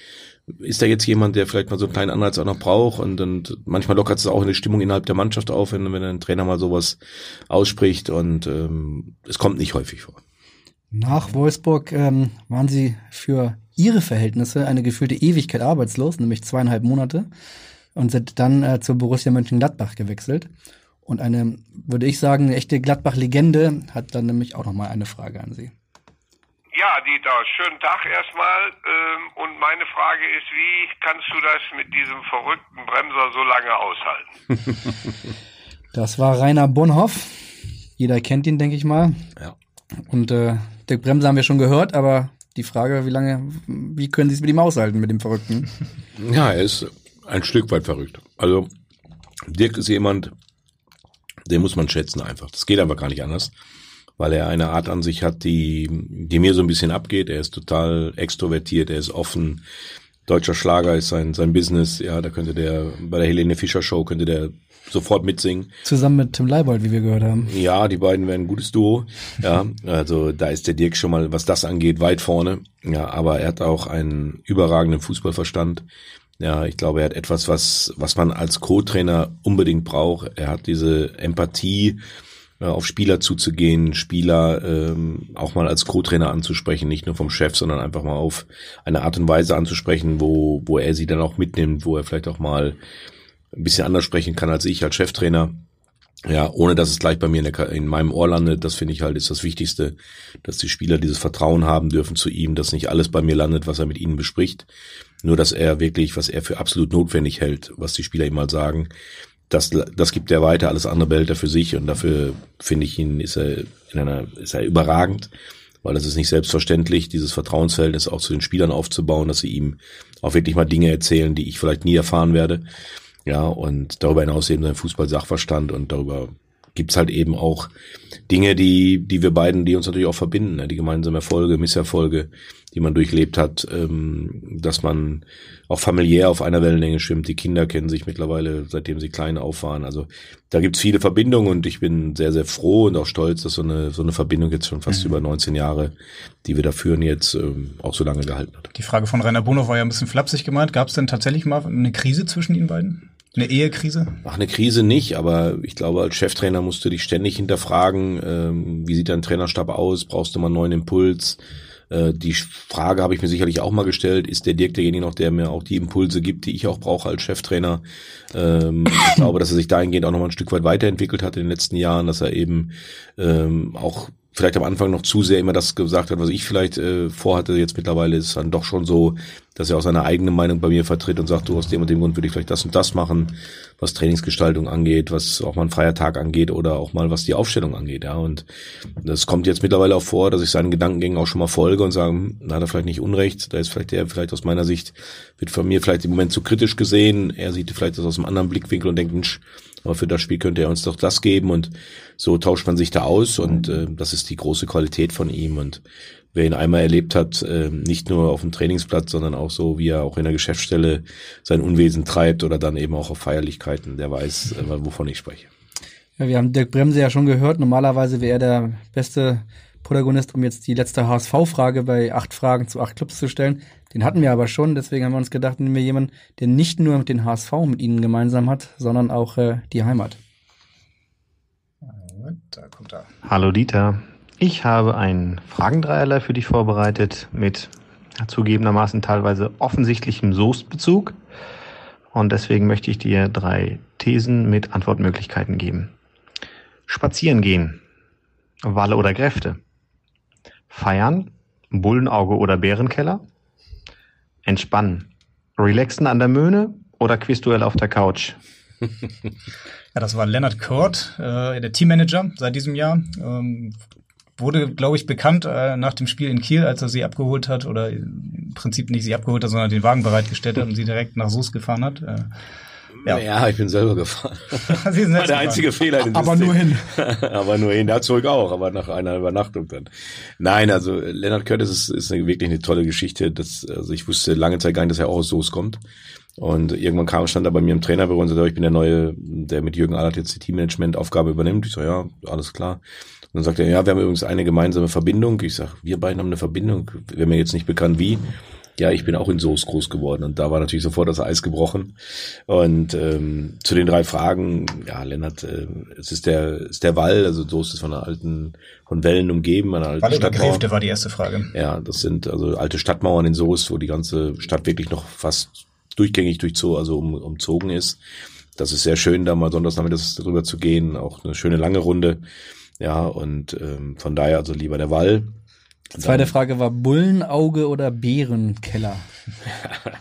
ist da jetzt jemand, der vielleicht mal so einen kleinen Anreiz auch noch braucht und, und manchmal lockert es auch eine Stimmung innerhalb der Mannschaft auf, wenn, wenn ein Trainer mal sowas ausspricht und ähm, es kommt nicht häufig vor. Nach Wolfsburg ähm, waren Sie für Ihre Verhältnisse eine gefühlte Ewigkeit arbeitslos, nämlich zweieinhalb Monate und sind dann äh, zur Borussia Mönchengladbach gewechselt. Und eine, würde ich sagen, eine echte Gladbach-Legende hat dann nämlich auch nochmal eine Frage an Sie. Ja, Dieter, schönen Tag erstmal. Ähm, und meine Frage ist, wie kannst du das mit diesem verrückten Bremser so lange aushalten? das war Rainer Bonhoff. Jeder kennt ihn, denke ich mal. Ja. Und äh, Dirk Bremser haben wir schon gehört, aber die Frage, wie lange, wie können Sie es mit ihm aushalten, mit dem Verrückten? Ja, er ist ein Stück weit verrückt. Also Dirk ist jemand, den muss man schätzen einfach. Das geht einfach gar nicht anders, weil er eine Art an sich hat, die, die mir so ein bisschen abgeht. Er ist total extrovertiert, er ist offen. Deutscher Schlager ist sein, sein Business. Ja, da könnte der, bei der Helene Fischer Show könnte der sofort mitsingen. Zusammen mit Tim Leibold, wie wir gehört haben. Ja, die beiden wären ein gutes Duo. Ja, also da ist der Dirk schon mal, was das angeht, weit vorne. Ja, aber er hat auch einen überragenden Fußballverstand. Ja, ich glaube, er hat etwas, was, was man als Co-Trainer unbedingt braucht. Er hat diese Empathie, äh, auf Spieler zuzugehen, Spieler ähm, auch mal als Co-Trainer anzusprechen, nicht nur vom Chef, sondern einfach mal auf eine Art und Weise anzusprechen, wo, wo er sie dann auch mitnimmt, wo er vielleicht auch mal ein bisschen anders sprechen kann als ich als Cheftrainer. Ja, ohne dass es gleich bei mir in, der, in meinem Ohr landet, das finde ich halt ist das Wichtigste, dass die Spieler dieses Vertrauen haben dürfen zu ihm, dass nicht alles bei mir landet, was er mit ihnen bespricht, nur dass er wirklich, was er für absolut notwendig hält, was die Spieler ihm mal sagen, das, das gibt er weiter, alles andere behält er für sich und dafür finde ich ihn, ist er in einer, ist er überragend, weil es ist nicht selbstverständlich, dieses Vertrauensverhältnis auch zu den Spielern aufzubauen, dass sie ihm auch wirklich mal Dinge erzählen, die ich vielleicht nie erfahren werde. Ja, und darüber hinaus eben sein Fußball-Sachverstand und darüber gibt's halt eben auch Dinge, die, die wir beiden, die uns natürlich auch verbinden, ne? die gemeinsamen Erfolge, Misserfolge, die man durchlebt hat, ähm, dass man auch familiär auf einer Wellenlänge schwimmt. Die Kinder kennen sich mittlerweile, seitdem sie klein auf waren. Also da gibt's viele Verbindungen und ich bin sehr, sehr froh und auch stolz, dass so eine, so eine Verbindung jetzt schon fast mhm. über 19 Jahre, die wir da führen, jetzt ähm, auch so lange gehalten hat. Die Frage von Rainer Bonow war ja ein bisschen flapsig gemeint. Gab's denn tatsächlich mal eine Krise zwischen Ihnen beiden? Eine Ehekrise? Ach, eine Krise nicht, aber ich glaube, als Cheftrainer musst du dich ständig hinterfragen, ähm, wie sieht dein Trainerstab aus, brauchst du mal einen neuen Impuls? Äh, die Frage habe ich mir sicherlich auch mal gestellt, ist der Dirk derjenige noch, der mir auch die Impulse gibt, die ich auch brauche als Cheftrainer? Ähm, ich glaube, dass er sich dahingehend auch noch mal ein Stück weit weiterentwickelt hat in den letzten Jahren, dass er eben ähm, auch vielleicht am Anfang noch zu sehr immer das gesagt hat, was ich vielleicht äh, vorhatte. Jetzt mittlerweile ist es dann doch schon so, dass er auch seine eigene Meinung bei mir vertritt und sagt, du aus dem und dem Grund würde ich vielleicht das und das machen, was Trainingsgestaltung angeht, was auch mal ein freier Tag angeht oder auch mal was die Aufstellung angeht. Ja, und das kommt jetzt mittlerweile auch vor, dass ich seinen Gedankengängen auch schon mal folge und sage, hm, na, hat er vielleicht nicht Unrecht. Da ist vielleicht der, vielleicht aus meiner Sicht wird von mir vielleicht im Moment zu kritisch gesehen. Er sieht vielleicht das aus einem anderen Blickwinkel und denkt, Mensch, aber für das Spiel könnte er uns doch das geben und so tauscht man sich da aus und äh, das ist die große Qualität von ihm und wer ihn einmal erlebt hat, äh, nicht nur auf dem Trainingsplatz, sondern auch so, wie er auch in der Geschäftsstelle sein Unwesen treibt oder dann eben auch auf Feierlichkeiten, der weiß, äh, wovon ich spreche. Ja, wir haben Dirk Bremse ja schon gehört. Normalerweise wäre er der beste Protagonist, um jetzt die letzte HSV-Frage bei acht Fragen zu acht Clubs zu stellen. Den hatten wir aber schon, deswegen haben wir uns gedacht, nehmen wir jemanden, der nicht nur mit den HSV mit ihnen gemeinsam hat, sondern auch äh, die Heimat. Da kommt er. Hallo Dieter. Ich habe einen Fragendreierlei für dich vorbereitet mit zugegebenermaßen teilweise offensichtlichem Soßbezug. Und deswegen möchte ich dir drei Thesen mit Antwortmöglichkeiten geben. Spazieren gehen. Walle oder Kräfte. Feiern. Bullenauge oder Bärenkeller. Entspannen. Relaxen an der Möhne oder Quizduell auf der Couch? ja, das war Leonard Kurt, äh, der Teammanager seit diesem Jahr. Ähm, wurde, glaube ich, bekannt äh, nach dem Spiel in Kiel, als er sie abgeholt hat oder im Prinzip nicht sie abgeholt hat, sondern den Wagen bereitgestellt hat und sie direkt nach Soos gefahren hat. Äh, ja. ja, ich bin selber gefahren. Sie sind war der einzige Fehler. In aber nur hin. aber nur hin. Da zurück auch, aber nach einer Übernachtung dann. Nein, also Leonard Curtis ist, ist eine, wirklich eine tolle Geschichte. Das, also ich wusste lange Zeit gar nicht, dass er auch aus Soos kommt. Und irgendwann kam, stand er bei mir im Trainerbüro und sagte, ich bin der Neue, der mit Jürgen Allert jetzt die Teammanagement-Aufgabe übernimmt. Ich so, ja, alles klar. Dann sagt er, ja, wir haben übrigens eine gemeinsame Verbindung. Ich sag, wir beiden haben eine Verbindung. Wäre mir jetzt nicht bekannt, wie. Ja, ich bin auch in Soos groß geworden und da war natürlich sofort das Eis gebrochen. Und ähm, zu den drei Fragen, ja, Lennart, äh, es ist der, ist der Wall, also Soos ist von einer alten, von Wellen umgeben, einer alten Wall oder Stadtmauer. Gräfte war die erste Frage. Ja, das sind also alte Stadtmauern in Soest, wo die ganze Stadt wirklich noch fast durchgängig durchzo also um, umzogen ist. Das ist sehr schön, da mal sonntags nachmittags drüber zu gehen, auch eine schöne lange Runde. Ja, und ähm, von daher also lieber der Wall. Zweite Frage war Bullenauge oder Bärenkeller?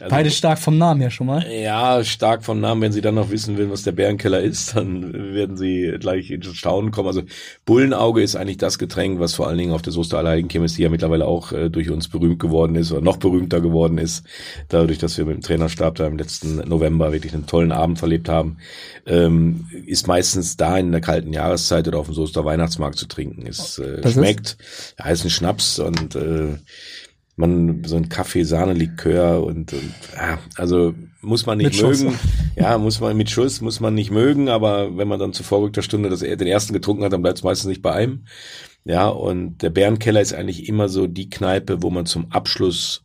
Also- Beide stark vom Namen her schon mal. Ja, stark vom Namen. Wenn Sie dann noch wissen will, was der Bärenkeller ist, dann werden Sie gleich ins Staunen kommen. Also Bullenauge ist eigentlich das Getränk, was vor allen Dingen auf der Soester Allerheiligenkirmes, die ja mittlerweile auch äh, durch uns berühmt geworden ist oder noch berühmter geworden ist, dadurch, dass wir mit dem Trainerstab da im letzten November wirklich einen tollen Abend verlebt haben, ähm, ist meistens da in der kalten Jahreszeit oder auf dem Soester Weihnachtsmarkt zu trinken. Es äh, Das ist? schmeckt, ja, ist ein Schnaps und äh, man so ein Kaffee Sahne Likör und, und ja, also muss man nicht Mit Schuss. mögen. Ja, muss man mit Schuss muss man nicht mögen, aber wenn man dann zu vorrückter Stunde das, den ersten getrunken hat, dann bleibt es meistens nicht bei einem. Ja, und der Bärenkeller ist eigentlich immer so die Kneipe, wo man zum Abschluss,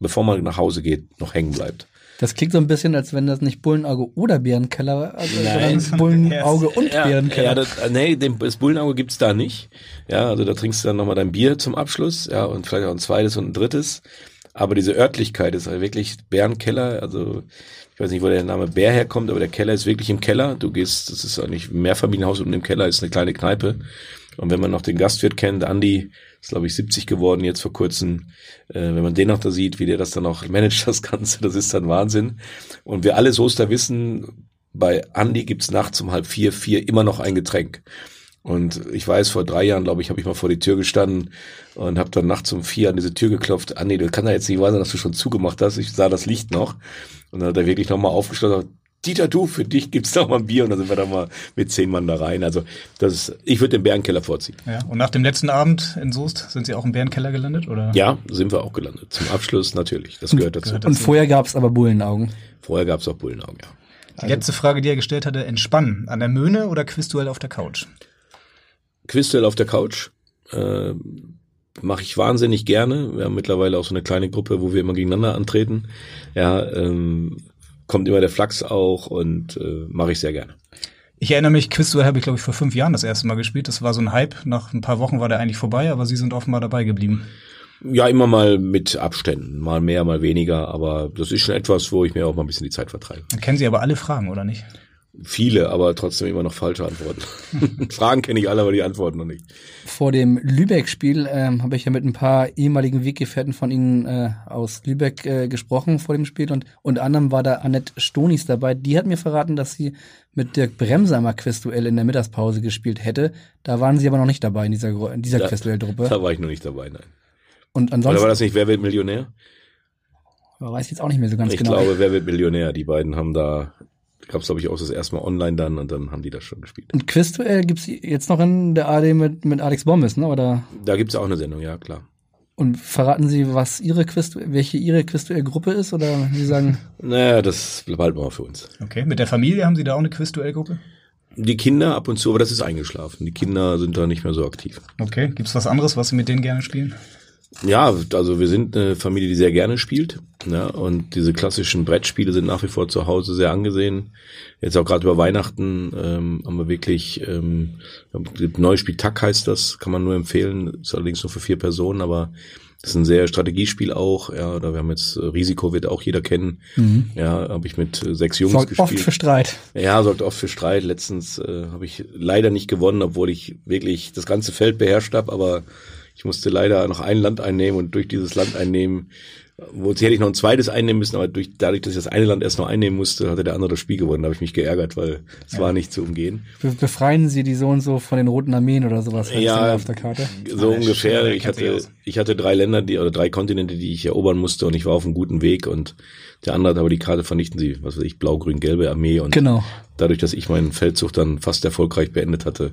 bevor man nach Hause geht, noch hängen bleibt. Das klingt so ein bisschen, als wenn das nicht Bullenauge oder Bärenkeller war, also Nein. sondern Bullenauge und ja, Bärenkeller. Ja, das, nee, das Bullenauge gibt's da nicht. Ja, also da trinkst du dann nochmal dein Bier zum Abschluss, ja, und vielleicht auch ein zweites und ein drittes. Aber diese Örtlichkeit ist halt wirklich Bärenkeller, also ich weiß nicht, wo der Name Bär herkommt, aber der Keller ist wirklich im Keller. Du gehst, das ist eigentlich ein Mehrfamilienhaus und im Keller ist eine kleine Kneipe. Und wenn man noch den Gastwirt kennt, Andi, ist glaube ich 70 geworden jetzt vor kurzem, äh, wenn man den noch da sieht, wie der das dann auch managt, das Ganze, das ist dann Wahnsinn. Und wir alle Soester wissen, bei Andi gibt's nachts um halb vier, vier immer noch ein Getränk. Und ich weiß, vor drei Jahren, glaube ich, habe ich mal vor die Tür gestanden und habe dann nachts um vier an diese Tür geklopft. Andi, du kann ja jetzt nicht wahr sein, dass du schon zugemacht hast. Ich sah das Licht noch. Und dann hat er wirklich nochmal aufgeschlossen, Dieter, du, für dich gibt's noch mal ein Bier. Und dann sind wir da mal mit zehn Mann da rein. Also das ist, ich würde den Bärenkeller vorziehen. Ja, und nach dem letzten Abend in Soest sind Sie auch im Bärenkeller gelandet, oder? Ja, sind wir auch gelandet. Zum Abschluss natürlich. Das gehört dazu. Und vorher gab's aber Bullenaugen. Vorher gab's auch Bullenaugen, ja. Die letzte Frage, die er gestellt hatte, entspannen. An der Möhne oder Quizduell auf der Couch? Quizduell auf der Couch. Äh, Mache ich wahnsinnig gerne. Wir haben mittlerweile auch so eine kleine Gruppe, wo wir immer gegeneinander antreten. Ja, ähm, kommt immer der Flachs auch und äh, mache ich sehr gerne. Ich erinnere mich, Quizduell habe ich, glaube ich, vor fünf Jahren das erste Mal gespielt. Das war so ein Hype. Nach ein paar Wochen war der eigentlich vorbei, aber Sie sind offenbar dabei geblieben. Ja, immer mal mit Abständen, mal mehr, mal weniger, aber das ist schon etwas, wo ich mir auch mal ein bisschen die Zeit vertreibe. Dann kennen Sie aber alle Fragen, oder nicht? Viele, aber trotzdem immer noch falsche Antworten. Fragen kenne ich alle, aber die Antworten noch nicht. Vor dem Lübeck-Spiel ähm, habe ich ja mit ein paar ehemaligen Weggefährten von Ihnen äh, aus Lübeck äh, gesprochen vor dem Spiel und unter anderem war da Annette Stonis dabei. Die hat mir verraten, dass sie mit Dirk Bremser mal Quizduell in der Mittagspause gespielt hätte. Da waren Sie aber noch nicht dabei in dieser, in dieser Da- Quizduell-Truppe. Da war ich noch nicht dabei, nein. Und Oder ansonsten war das nicht Wer wird Millionär? weiß ich jetzt auch nicht mehr so ganz ich genau. glaube, Wer wird Millionär? Die beiden haben da, gab's glaube ich auch das erste Mal online dann und dann haben die das schon gespielt. Und Quizduell gibt's jetzt noch in der AD mit, mit Alex Bommes, ne? Oder? Da gibt's auch eine Sendung, ja klar. Und verraten Sie, was Ihre Quiz, welche Ihre Quizduell-Gruppe ist? Oder Sie sagen, Naja, das behalten wir mal für uns. Okay. Mit der Familie haben Sie da auch eine Quizduell-Gruppe? Die Kinder ab und zu, aber das ist eingeschlafen. Die Kinder sind da nicht mehr so aktiv. Okay. Gibt's was anderes, was Sie mit denen gerne spielen? Ja, also wir sind eine Familie, die sehr gerne spielt. Ja, und diese klassischen Brettspiele sind nach wie vor zu Hause sehr angesehen. Jetzt auch gerade über Weihnachten ähm, haben wir wirklich ähm, neues Spiel Tack heißt das, kann man nur empfehlen. Ist allerdings nur für vier Personen, aber das ist ein sehr Strategiespiel auch. Ja, da wir haben jetzt äh, Risiko wird auch jeder kennen. Mhm. Ja, habe ich mit äh, sechs Jungs sorgt gespielt. oft für Streit. Ja, sorgt oft für Streit. Letztens äh, habe ich leider nicht gewonnen, obwohl ich wirklich das ganze Feld beherrscht habe, aber ich musste leider noch ein Land einnehmen und durch dieses Land einnehmen, wo hätte ich noch ein zweites einnehmen müssen, aber durch, dadurch, dass ich das eine Land erst noch einnehmen musste, hatte der andere das Spiel gewonnen. Da habe ich mich geärgert, weil es Ja. war nicht zu umgehen. be befreien Sie die so und so von den Roten Armeen oder sowas? Ja, auf der Karte. So Ah, ungefähr. schön, Ich hatte, ich hatte drei Länder, die, oder drei Kontinente, die ich erobern musste und ich war auf einem guten Weg und der andere hat aber die Karte vernichten sie, was weiß ich, blau, grün, gelbe Armee und Genau. dadurch, dass ich meinen Feldzug dann fast erfolgreich beendet hatte,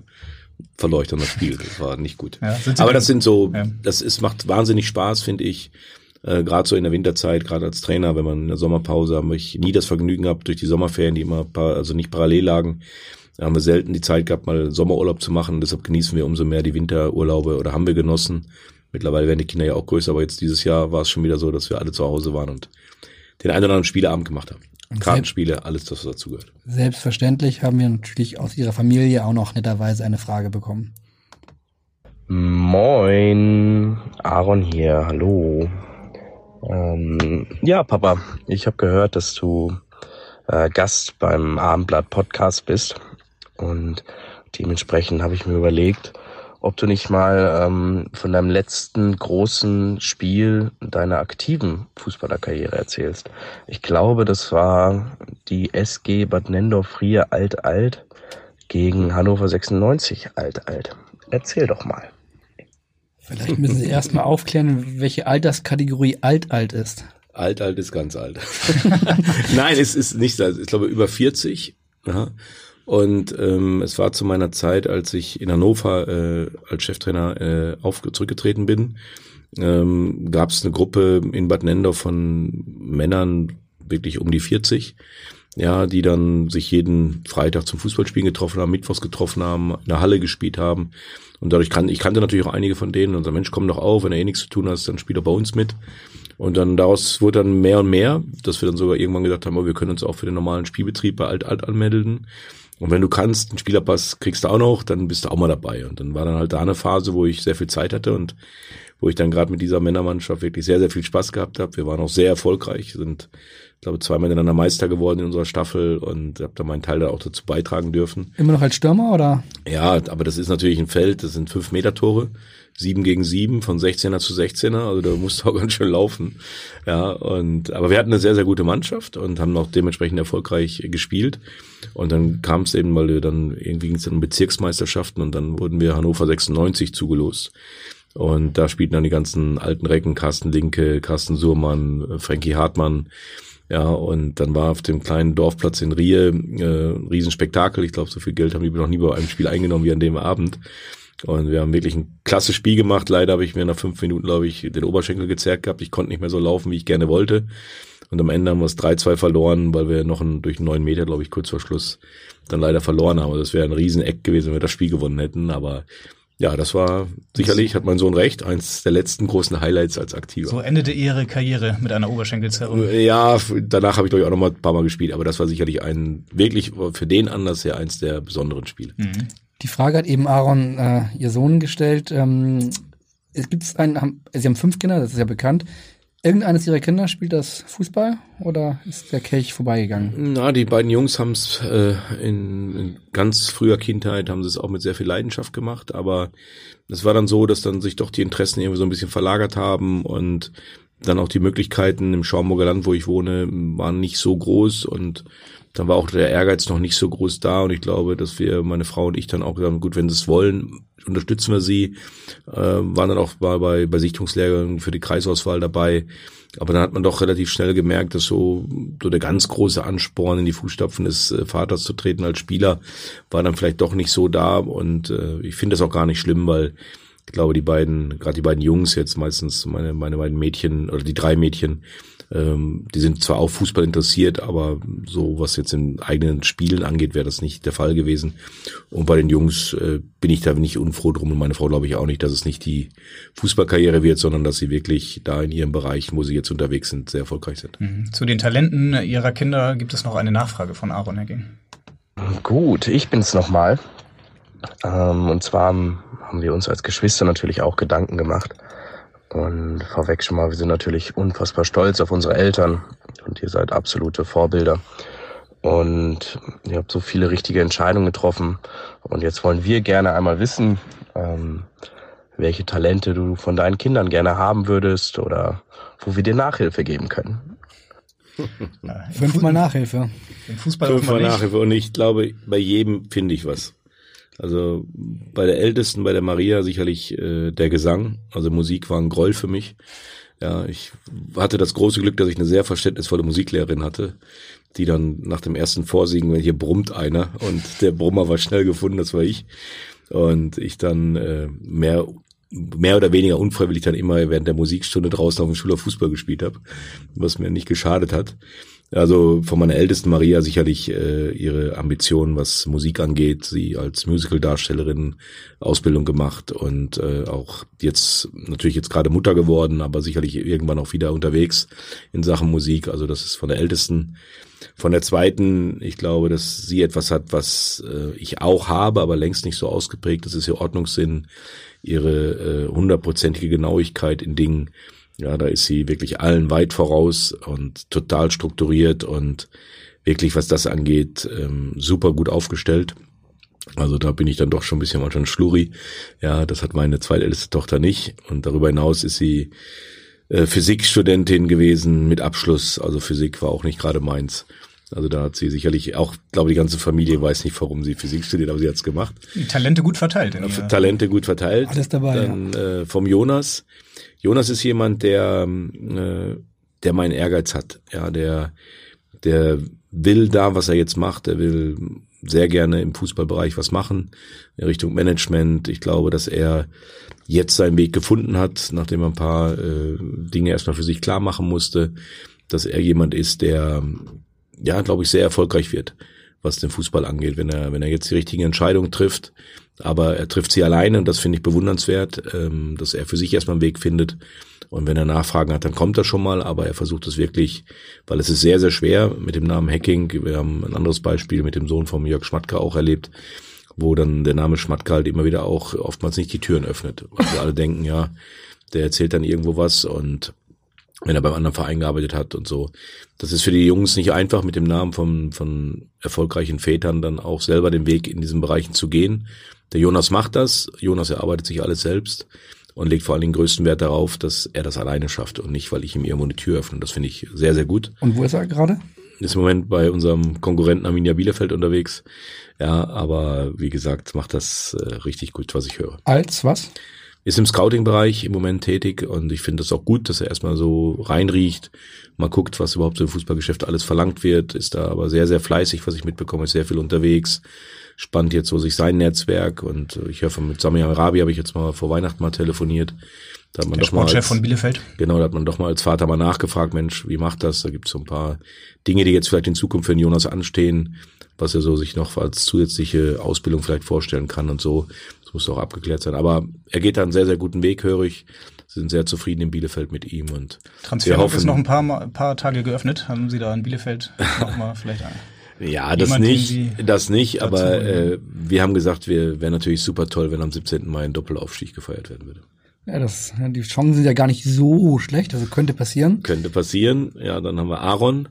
dann das Spiel. Das war nicht gut. Ja, aber das sind so, Ja. das ist, macht wahnsinnig Spaß, finde ich. Äh, gerade so in der Winterzeit, gerade als Trainer, wenn man in der Sommerpause habe ich nie das Vergnügen gehabt durch die Sommerferien, die immer par also nicht parallel lagen. Da haben wir selten die Zeit gehabt, mal Sommerurlaub zu machen. Deshalb genießen wir umso mehr die Winterurlaube oder haben wir genossen. Mittlerweile werden die Kinder ja auch größer, aber jetzt dieses Jahr war es schon wieder so, dass wir alle zu Hause waren und den einen oder anderen Spieleabend gemacht haben. Kartenspiele, alles, was dazugehört. Selbstverständlich haben wir natürlich aus Ihrer Familie auch noch netterweise eine Frage bekommen. Moin, Aaron hier, hallo. Ähm, ja, Papa, ich habe gehört, dass du äh, Gast beim Abendblatt Podcast bist und dementsprechend habe ich mir überlegt, ob du nicht mal ähm, von deinem letzten großen Spiel deiner aktiven Fußballerkarriere erzählst. Ich glaube, das war die SG Bad Nendorf-Frier Alt-Alt gegen Hannover 96 Alt-Alt. Erzähl doch mal. Vielleicht müssen Sie erstmal aufklären, welche Alterskategorie alt-alt ist. Alt-Alt ist ganz alt. Nein, es ist nicht, ich glaube über 40. Ja. Und ähm, es war zu meiner Zeit, als ich in Hannover äh, als Cheftrainer äh, auf, zurückgetreten bin, ähm, gab es eine Gruppe in Bad Nendorf von Männern, wirklich um die 40, ja, die dann sich jeden Freitag zum Fußballspielen getroffen haben, Mittwochs getroffen haben, in der Halle gespielt haben. Und dadurch kann, ich kannte natürlich auch einige von denen und so, Mensch, komm doch auf, wenn er eh nichts zu tun hast, dann spielt er bei uns mit. Und dann daraus wurde dann mehr und mehr, dass wir dann sogar irgendwann gedacht haben, oh, wir können uns auch für den normalen Spielbetrieb bei Alt-Alt anmelden. Und wenn du kannst, einen Spielerpass kriegst du auch noch, dann bist du auch mal dabei. Und dann war dann halt da eine Phase, wo ich sehr viel Zeit hatte und wo ich dann gerade mit dieser Männermannschaft wirklich sehr, sehr viel Spaß gehabt habe. Wir waren auch sehr erfolgreich, sind, ich glaube, zweimal miteinander Meister geworden in unserer Staffel und habe da meinen Teil da auch dazu beitragen dürfen. Immer noch als Stürmer oder? Ja, aber das ist natürlich ein Feld, das sind fünf Meter Tore. 7 gegen 7 von 16er zu 16er, also da musste auch ganz schön laufen. Ja, und aber wir hatten eine sehr, sehr gute Mannschaft und haben auch dementsprechend erfolgreich gespielt. Und dann kam es eben, weil wir dann irgendwie ging es dann um Bezirksmeisterschaften und dann wurden wir Hannover 96 zugelost. Und da spielten dann die ganzen alten Recken, Carsten Linke, Carsten Surmann, Frankie Hartmann. Ja, und dann war auf dem kleinen Dorfplatz in Rie äh, ein Riesenspektakel. Ich glaube, so viel Geld haben die noch nie bei einem Spiel eingenommen wie an dem Abend. Und wir haben wirklich ein klasse Spiel gemacht. Leider habe ich mir nach fünf Minuten, glaube ich, den Oberschenkel gezerrt gehabt. Ich konnte nicht mehr so laufen, wie ich gerne wollte. Und am Ende haben wir es 3-2 verloren, weil wir noch einen, durch neun Meter, glaube ich, kurz vor Schluss dann leider verloren haben. Das wäre ein Rieseneck gewesen, wenn wir das Spiel gewonnen hätten. Aber ja, das war sicherlich, hat mein Sohn recht, eins der letzten großen Highlights als Aktiver. So endete Ihre Karriere mit einer Oberschenkelzerrung. Ja, danach habe ich glaube ich auch noch mal ein paar Mal gespielt, aber das war sicherlich ein wirklich für den Anlass ja eins der besonderen Spiele. Mhm. Die Frage hat eben Aaron, äh, ihr Sohn, gestellt. Ähm, es gibt einen, haben, Sie haben fünf Kinder, das ist ja bekannt. Irgendeines Ihrer Kinder spielt das Fußball oder ist der Kelch vorbeigegangen? Na, die beiden Jungs haben es äh, in, in ganz früher Kindheit haben sie es auch mit sehr viel Leidenschaft gemacht, aber es war dann so, dass dann sich doch die Interessen irgendwie so ein bisschen verlagert haben und dann auch die Möglichkeiten im Schaumburger Land, wo ich wohne, waren nicht so groß und dann war auch der Ehrgeiz noch nicht so groß da und ich glaube, dass wir, meine Frau und ich dann auch gesagt haben, gut, wenn sie es wollen, unterstützen wir sie, äh, waren dann auch bei, bei, bei Sichtungslehrern für die Kreisauswahl dabei. Aber dann hat man doch relativ schnell gemerkt, dass so, so der ganz große Ansporn in die Fußstapfen des äh, Vaters zu treten als Spieler war dann vielleicht doch nicht so da und äh, ich finde das auch gar nicht schlimm, weil ich glaube, die beiden, gerade die beiden Jungs jetzt meistens, meine, meine beiden Mädchen oder die drei Mädchen, ähm, die sind zwar auch Fußball interessiert, aber so was jetzt in eigenen Spielen angeht, wäre das nicht der Fall gewesen. Und bei den Jungs äh, bin ich da nicht unfroh drum und meine Frau glaube ich auch nicht, dass es nicht die Fußballkarriere wird, sondern dass sie wirklich da in ihren Bereichen, wo sie jetzt unterwegs sind, sehr erfolgreich sind. Mhm. Zu den Talenten ihrer Kinder gibt es noch eine Nachfrage von Aaron Hecking. Gut, ich bin's nochmal. Ähm, und zwar haben wir uns als Geschwister natürlich auch Gedanken gemacht. Und vorweg schon mal, wir sind natürlich unfassbar stolz auf unsere Eltern und ihr seid absolute Vorbilder. Und ihr habt so viele richtige Entscheidungen getroffen. Und jetzt wollen wir gerne einmal wissen, ähm, welche Talente du von deinen Kindern gerne haben würdest oder wo wir dir Nachhilfe geben können. Fünfmal Nachhilfe. Im Fußball Fünfmal Nachhilfe. Und ich glaube, bei jedem finde ich was. Also bei der Ältesten, bei der Maria sicherlich äh, der Gesang. Also Musik war ein Groll für mich. Ja, ich hatte das große Glück, dass ich eine sehr verständnisvolle Musiklehrerin hatte, die dann nach dem ersten Vorsiegen, wenn hier brummt einer und der Brummer war schnell gefunden, das war ich. Und ich dann äh, mehr mehr oder weniger unfreiwillig dann immer während der Musikstunde draußen auf dem Schulhof Fußball gespielt habe, was mir nicht geschadet hat. Also von meiner ältesten Maria sicherlich äh, ihre Ambitionen, was Musik angeht. Sie als Musical-Darstellerin Ausbildung gemacht und äh, auch jetzt natürlich jetzt gerade Mutter geworden, aber sicherlich irgendwann auch wieder unterwegs in Sachen Musik. Also das ist von der ältesten. Von der zweiten, ich glaube, dass sie etwas hat, was äh, ich auch habe, aber längst nicht so ausgeprägt. Das ist ihr Ordnungssinn, ihre äh, hundertprozentige Genauigkeit in Dingen ja, da ist sie wirklich allen weit voraus und total strukturiert und wirklich, was das angeht, ähm, super gut aufgestellt. Also da bin ich dann doch schon ein bisschen manchmal ein Schluri. Ja, das hat meine zweitälteste Tochter nicht. Und darüber hinaus ist sie äh, Physikstudentin gewesen mit Abschluss. Also Physik war auch nicht gerade meins. Also da hat sie sicherlich auch, glaube die ganze Familie weiß nicht, warum sie Physik studiert, aber sie hat's gemacht. Die Talente gut verteilt. Ja, Talente gut verteilt. Alles dabei. Dann äh, vom Jonas. Jonas ist jemand, der, äh, der meinen Ehrgeiz hat. Ja, der, der will da, was er jetzt macht. Er will sehr gerne im Fußballbereich was machen in Richtung Management. Ich glaube, dass er jetzt seinen Weg gefunden hat, nachdem er ein paar äh, Dinge erstmal für sich klar machen musste, dass er jemand ist, der ja, glaube ich, sehr erfolgreich wird, was den Fußball angeht, wenn er, wenn er jetzt die richtigen Entscheidungen trifft. Aber er trifft sie alleine und das finde ich bewundernswert, ähm, dass er für sich erstmal einen Weg findet. Und wenn er Nachfragen hat, dann kommt er schon mal, aber er versucht es wirklich, weil es ist sehr, sehr schwer mit dem Namen Hacking. Wir haben ein anderes Beispiel mit dem Sohn von Jörg Schmatke auch erlebt, wo dann der Name Schmatke halt immer wieder auch oftmals nicht die Türen öffnet. Weil wir alle denken, ja, der erzählt dann irgendwo was und wenn er beim anderen Verein gearbeitet hat und so. Das ist für die Jungs nicht einfach, mit dem Namen von, von erfolgreichen Vätern dann auch selber den Weg in diesen Bereichen zu gehen. Der Jonas macht das. Jonas erarbeitet sich alles selbst und legt vor allen Dingen größten Wert darauf, dass er das alleine schafft und nicht, weil ich ihm irgendwo eine Tür öffne. Das finde ich sehr, sehr gut. Und wo ist er gerade? Ist im Moment bei unserem Konkurrenten Arminia Bielefeld unterwegs. Ja, aber wie gesagt, macht das äh, richtig gut, was ich höre. Als was? ist im Scouting-Bereich im Moment tätig und ich finde das auch gut, dass er erstmal so reinriecht, mal guckt, was überhaupt so im Fußballgeschäft alles verlangt wird, ist da aber sehr, sehr fleißig, was ich mitbekomme, ist sehr viel unterwegs, spannt jetzt so sich sein Netzwerk und ich hoffe, mit Sami Arabi habe ich jetzt mal vor Weihnachten mal telefoniert. Da hat man Der doch mal Sportchef als, von Bielefeld. Genau, da hat man doch mal als Vater mal nachgefragt, Mensch, wie macht das? Da gibt es so ein paar Dinge, die jetzt vielleicht in Zukunft für den Jonas anstehen, was er so sich noch als zusätzliche Ausbildung vielleicht vorstellen kann und so. Das muss auch abgeklärt sein. Aber er geht da einen sehr, sehr guten Weg, höre ich. Sie sind sehr zufrieden in Bielefeld mit ihm und Transfermarkt ist noch ein paar, Mal- ein paar Tage geöffnet. Haben Sie da in Bielefeld nochmal vielleicht ein? Ja, das Jemand, nicht, das nicht, aber äh, wir haben gesagt, wir wäre natürlich super toll, wenn am 17. Mai ein Doppelaufstieg gefeiert werden würde. Ja, das, die Chancen sind ja gar nicht so schlecht, also könnte passieren. Könnte passieren. Ja, dann haben wir Aaron.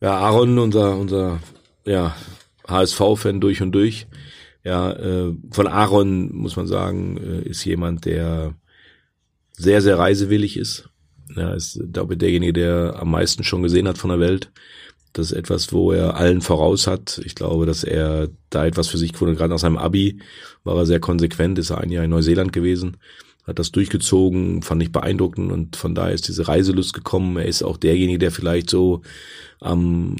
Ja, Aaron, unser, unser, ja, HSV-Fan durch und durch. Ja, äh, von Aaron muss man sagen, äh, ist jemand, der sehr, sehr reisewillig ist. Ja, ist, glaube ich, derjenige, der am meisten schon gesehen hat von der Welt. Das ist etwas, wo er allen voraus hat. Ich glaube, dass er da etwas für sich gefunden hat. Gerade nach seinem Abi war er sehr konsequent, ist er ein Jahr in Neuseeland gewesen, hat das durchgezogen, fand ich beeindruckend und von daher ist diese Reiselust gekommen. Er ist auch derjenige, der vielleicht so ähm,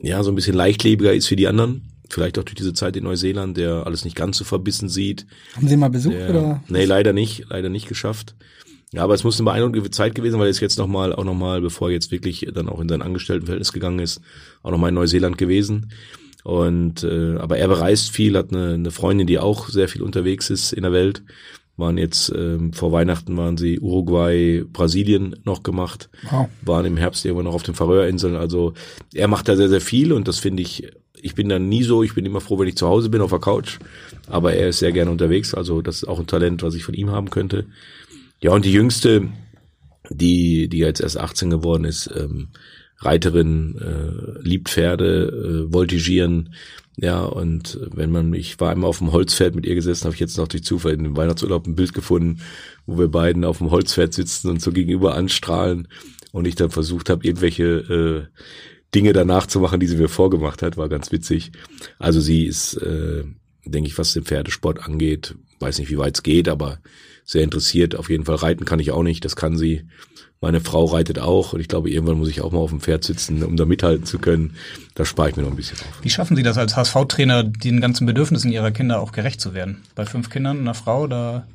ja, so ein bisschen leichtlebiger ist wie die anderen. Vielleicht auch durch diese Zeit in Neuseeland, der alles nicht ganz so verbissen sieht. Haben Sie ihn mal besucht Der, oder? Nee, leider nicht, leider nicht geschafft. Ja, aber es muss eine beeindruckende Zeit gewesen, weil er ist jetzt nochmal, auch nochmal, bevor er jetzt wirklich dann auch in sein Angestelltenverhältnis gegangen ist, auch nochmal in Neuseeland gewesen. Und äh, aber er bereist viel, hat eine, eine Freundin, die auch sehr viel unterwegs ist in der Welt. Waren jetzt ähm, vor Weihnachten waren sie Uruguay, Brasilien noch gemacht, Wow. waren im Herbst irgendwann noch auf den Färöerinseln. Also er macht da sehr, sehr viel und das finde ich, ich bin dann nie so, ich bin immer froh, wenn ich zu Hause bin auf der Couch, aber er ist sehr gerne unterwegs, also das ist auch ein Talent, was ich von ihm haben könnte. Ja, und die jüngste, die, die jetzt erst 18 geworden ist, ähm, Reiterin, äh, liebt Pferde, äh, voltigieren, ja, und wenn man, ich war einmal auf dem Holzpferd mit ihr gesessen, habe ich jetzt noch durch Zufall in dem Weihnachtsurlaub ein Bild gefunden, wo wir beiden auf dem Holzpferd sitzen und so gegenüber anstrahlen und ich dann versucht habe, irgendwelche äh, Dinge danach zu machen, die sie mir vorgemacht hat, war ganz witzig. Also sie ist, äh, denke ich, was den Pferdesport angeht, weiß nicht, wie weit es geht, aber sehr interessiert. Auf jeden Fall reiten kann ich auch nicht, das kann sie. Meine Frau reitet auch und ich glaube, irgendwann muss ich auch mal auf dem Pferd sitzen, um da mithalten zu können. Da spare ich mir noch ein bisschen auf. Wie schaffen Sie das als HSV-Trainer, den ganzen Bedürfnissen Ihrer Kinder auch gerecht zu werden? Bei fünf Kindern, einer Frau, da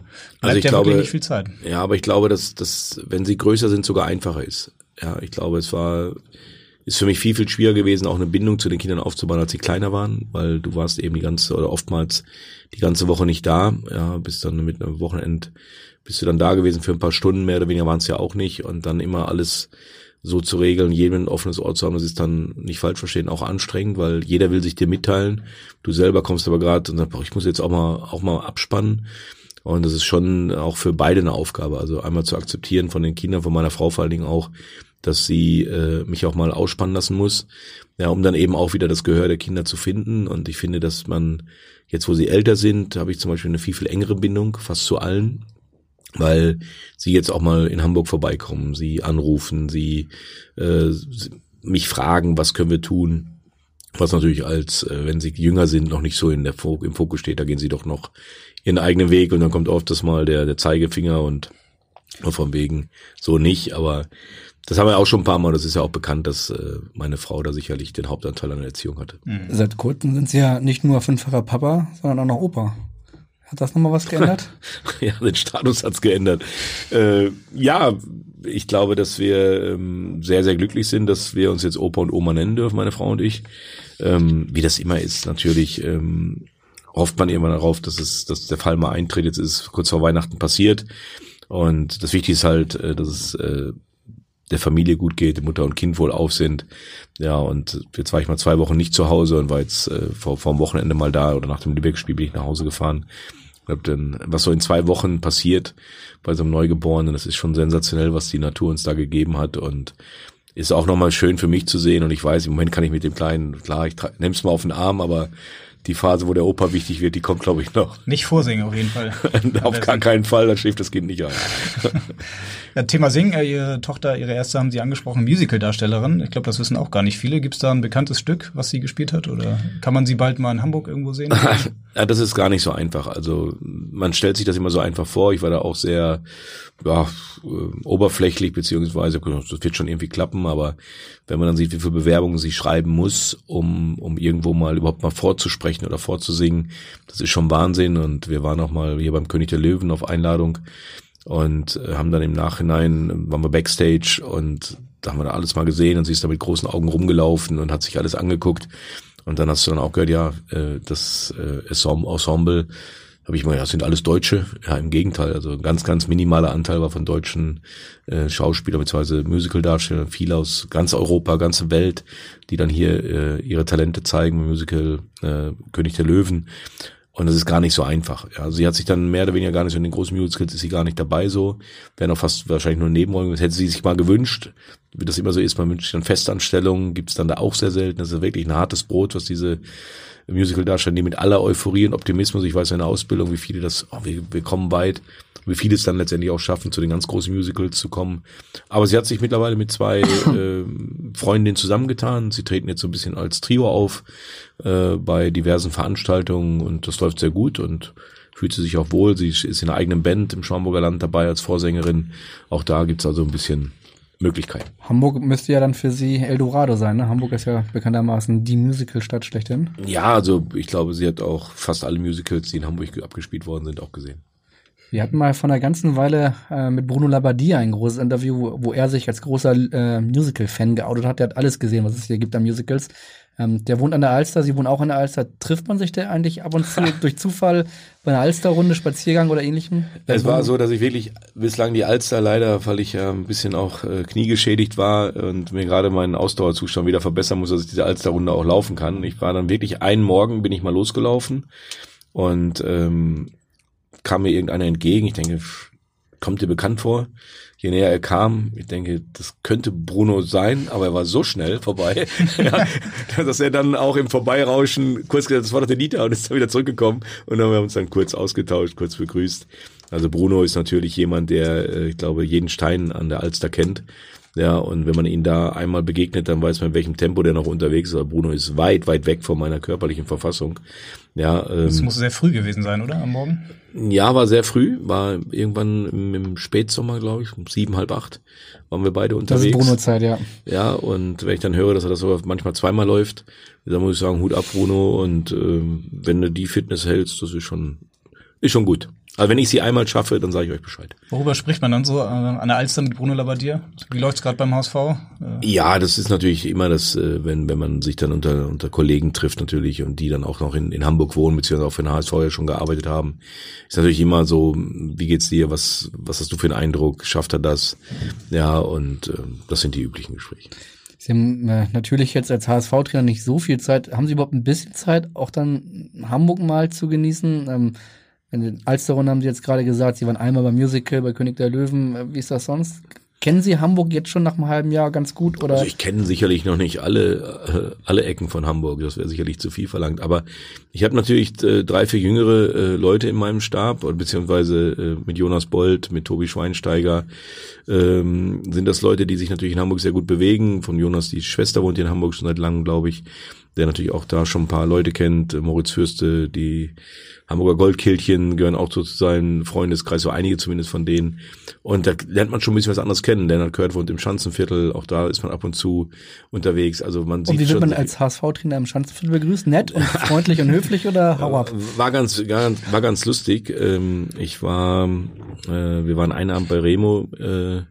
bleibt Also ich ja glaube, wirklich nicht viel Zeit. Ja, aber ich glaube, dass das, wenn sie größer sind, sogar einfacher ist. Ja, ich glaube, es war, ist für mich viel, viel schwieriger gewesen, auch eine Bindung zu den Kindern aufzubauen, als sie kleiner waren, weil du warst eben die ganze, oder oftmals die ganze Woche nicht da, ja, bis dann mit einem Wochenend, bist du dann da gewesen für ein paar Stunden, mehr oder weniger waren es ja auch nicht, und dann immer alles so zu regeln, jedem ein offenes Ohr zu haben, das ist dann nicht falsch verstehen, auch anstrengend, weil jeder will sich dir mitteilen. Du selber kommst aber gerade und sagst, boah, ich muss jetzt auch mal, auch mal abspannen. Und das ist schon auch für beide eine Aufgabe. Also einmal zu akzeptieren von den Kindern, von meiner Frau vor allen Dingen auch, dass sie äh, mich auch mal ausspannen lassen muss. Ja, um dann eben auch wieder das Gehör der Kinder zu finden. Und ich finde, dass man jetzt, wo sie älter sind, habe ich zum Beispiel eine viel, viel engere Bindung, fast zu allen. Weil sie jetzt auch mal in Hamburg vorbeikommen, sie anrufen, sie äh, mich fragen, was können wir tun. Was natürlich als, äh, wenn sie jünger sind, noch nicht so in der Fo im Fokus steht, da gehen sie doch noch ihren eigenen Weg und dann kommt oft das mal der, der Zeigefinger und von wegen so nicht, aber das haben wir auch schon ein paar Mal, das ist ja auch bekannt, dass äh, meine Frau da sicherlich den Hauptanteil an der Erziehung hatte. Seit kurzem sind Sie ja nicht nur fünffacher Papa, sondern auch noch Opa. Hat das nochmal was geändert? ja, den Status hat's geändert. Äh, ja, ich glaube, dass wir ähm, sehr, sehr glücklich sind, dass wir uns jetzt Opa und Oma nennen dürfen, meine Frau und ich. Ähm, wie das immer ist, natürlich ähm, hofft man irgendwann darauf, dass es, dass der Fall mal eintritt. Jetzt ist es kurz vor Weihnachten passiert. Und das Wichtige ist halt, äh, dass es äh, der Familie gut geht, Mutter und Kind wohl auf sind. Ja, und jetzt war ich mal zwei Wochen nicht zu Hause und war jetzt äh, vor, vor dem Wochenende mal da oder nach dem Lübeck-Spiel bin ich nach Hause gefahren. Ich glaub, dann, was so in zwei Wochen passiert bei so einem Neugeborenen, das ist schon sensationell, was die Natur uns da gegeben hat und ist auch nochmal schön für mich zu sehen und ich weiß, im Moment kann ich mit dem Kleinen, klar, ich nehm's mal auf den Arm, aber die Phase, wo der Opa wichtig wird, die kommt, glaube ich, noch. Nicht vorsingen auf jeden Fall. auf gar keinen Fall, dann schläft das Kind nicht ein. Ja, Thema Singen, äh, Ihre Tochter, Ihre erste haben Sie angesprochen, Musical-Darstellerin. Ich glaube, das wissen auch gar nicht viele. Gibt es da ein bekanntes Stück, was sie gespielt hat? Oder kann man sie bald mal in Hamburg irgendwo sehen? ja, das ist gar nicht so einfach. Also man stellt sich das immer so einfach vor. Ich war da auch sehr ja, äh, oberflächlich, beziehungsweise das wird schon irgendwie klappen, aber wenn man dann sieht, wie viele Bewerbungen sie schreiben muss, um, um irgendwo mal überhaupt mal vorzusprechen oder vorzusingen, das ist schon Wahnsinn. Und wir waren auch mal hier beim König der Löwen auf Einladung und äh, haben dann im Nachhinein, waren wir Backstage und da haben wir da alles mal gesehen und sie ist da mit großen Augen rumgelaufen und hat sich alles angeguckt. Und dann hast du dann auch gehört, ja, äh, das äh, Ensemble, habe ich mal, ja, sind alles Deutsche. Ja, im Gegenteil, also ganz, ganz minimaler Anteil war von deutschen äh, Schauspielern bzw. Musical-Darstellern, viel aus ganz Europa, ganze Welt, die dann hier äh, ihre Talente zeigen, Musical äh, König der Löwen. Und das ist gar nicht so einfach. Ja, sie hat sich dann mehr oder weniger gar nicht so in den großen Musicals ist sie gar nicht dabei so. Wäre noch fast wahrscheinlich nur Nebenrollen. Das hätte sie sich mal gewünscht. Wie das immer so ist, man wünscht sich dann Festanstellungen, gibt's dann da auch sehr selten. Das ist wirklich ein hartes Brot, was diese Musical-Darsteller, die mit aller Euphorie und Optimismus, ich weiß in der Ausbildung, wie viele das, oh, wir, wir kommen weit, wie viele es dann letztendlich auch schaffen, zu den ganz großen Musicals zu kommen. Aber sie hat sich mittlerweile mit zwei äh, Freundinnen zusammengetan. Sie treten jetzt so ein bisschen als Trio auf äh, bei diversen Veranstaltungen und das läuft sehr gut und fühlt sie sich auch wohl. Sie ist in einer eigenen Band im Schwammburger Land dabei als Vorsängerin. Auch da gibt's also ein bisschen Möglichkeiten. Hamburg müsste ja dann für Sie Eldorado sein, ne? Hamburg ist ja bekanntermaßen die Musical-Stadt schlechthin. Ja, also ich glaube, sie hat auch fast alle Musicals, die in Hamburg abgespielt worden sind, auch gesehen. Wir hatten mal vor einer ganzen Weile äh, mit Bruno Labbadia ein großes Interview, wo, wo er sich als großer äh, Musical-Fan geoutet hat. Der hat alles gesehen, was es hier gibt an Musicals. Ähm, der wohnt an der Alster, Sie wohnen auch an der Alster. Trifft man sich da eigentlich ab und zu durch Zufall bei einer Alsterrunde, Spaziergang oder ähnlichem? Es war so, dass ich wirklich bislang die Alster leider, weil ich ja ein bisschen auch äh, kniegeschädigt war und mir gerade meinen Ausdauerzustand wieder verbessern muss, dass ich diese Alsterrunde auch laufen kann. Ich war dann wirklich einen Morgen bin ich mal losgelaufen und ähm, kam mir irgendeiner entgegen. Ich denke, kommt dir bekannt vor? je näher er kam, ich denke, das könnte Bruno sein, aber er war so schnell vorbei, ja, dass er dann auch im Vorbeirauschen kurz gesagt, das war doch der Dieter und ist dann wieder zurückgekommen und dann haben wir uns dann kurz ausgetauscht, kurz begrüßt. Also Bruno ist natürlich jemand, der, äh, ich glaube, jeden Stein an der Alster kennt. Ja, und wenn man ihn da einmal begegnet, dann weiß man, in welchem Tempo der noch unterwegs ist. Aber Bruno ist weit, weit weg von meiner körperlichen Verfassung. Ja, ähm, Das muss sehr früh gewesen sein, oder? Am Morgen? ja, war sehr früh, war irgendwann im, im Spätsommer, glaube ich, um sieben, halb acht waren wir beide Das unterwegs. ist Bruno-Zeit, ja. Ja, und wenn ich dann höre, dass er das so manchmal zweimal läuft, dann muss ich sagen, Hut ab, Bruno. Und ähm, wenn du die Fitness hältst, das ist schon, ist schon gut. Also wenn ich sie einmal schaffe, dann sage ich euch Bescheid. Worüber spricht man dann so äh, an der Alster mit Bruno Labbadia? Wie läuft's gerade beim HSV? Äh, Ja, das ist natürlich immer das, äh, wenn, wenn man sich dann unter, unter Kollegen trifft natürlich und die dann auch noch in, in Hamburg wohnen, beziehungsweise auch für den HSV ja schon gearbeitet haben, ist natürlich immer so, wie geht's dir, was, was hast du für einen Eindruck, schafft er das? Ja, und äh, das sind die üblichen Gespräche. Sie haben äh, natürlich jetzt als HSV-Trainer nicht so viel Zeit. Haben Sie überhaupt ein bisschen Zeit, auch dann Hamburg mal zu genießen? Ähm, in den Alsterrunde haben Sie jetzt gerade gesagt, Sie waren einmal beim Musical bei König der Löwen. Äh, Wie ist das sonst? Kennen Sie Hamburg jetzt schon nach einem halben Jahr ganz gut? Oder? Also ich kenne sicherlich noch nicht alle, äh, alle Ecken von Hamburg, das wäre sicherlich zu viel verlangt. Aber ich habe natürlich äh, drei, vier jüngere Leute in meinem Stab, beziehungsweise mit Jonas Bold, mit Tobi Schweinsteiger, ähm, sind das Leute, die sich natürlich in Hamburg sehr gut bewegen. Von Jonas, die Schwester wohnt in Hamburg schon seit langem, glaube ich, der natürlich auch da schon ein paar Leute kennt. Moritz Fürste, die Hamburger Goldkehlchen gehören auch zu seinem Freundeskreis, so einige zumindest von denen. Und da lernt man schon ein bisschen was anderes kennen. Lennart Kurt wohnt im Schanzenviertel, auch da ist man ab und zu unterwegs. Also man Und sieht wie wird man als HSV-Trainer im Schanzenviertel begrüßt? Nett und freundlich und höflich oder hau ab? war ganz, ganz war ganz lustig. Ähm, ich war, äh, wir waren einen Abend bei Remo äh,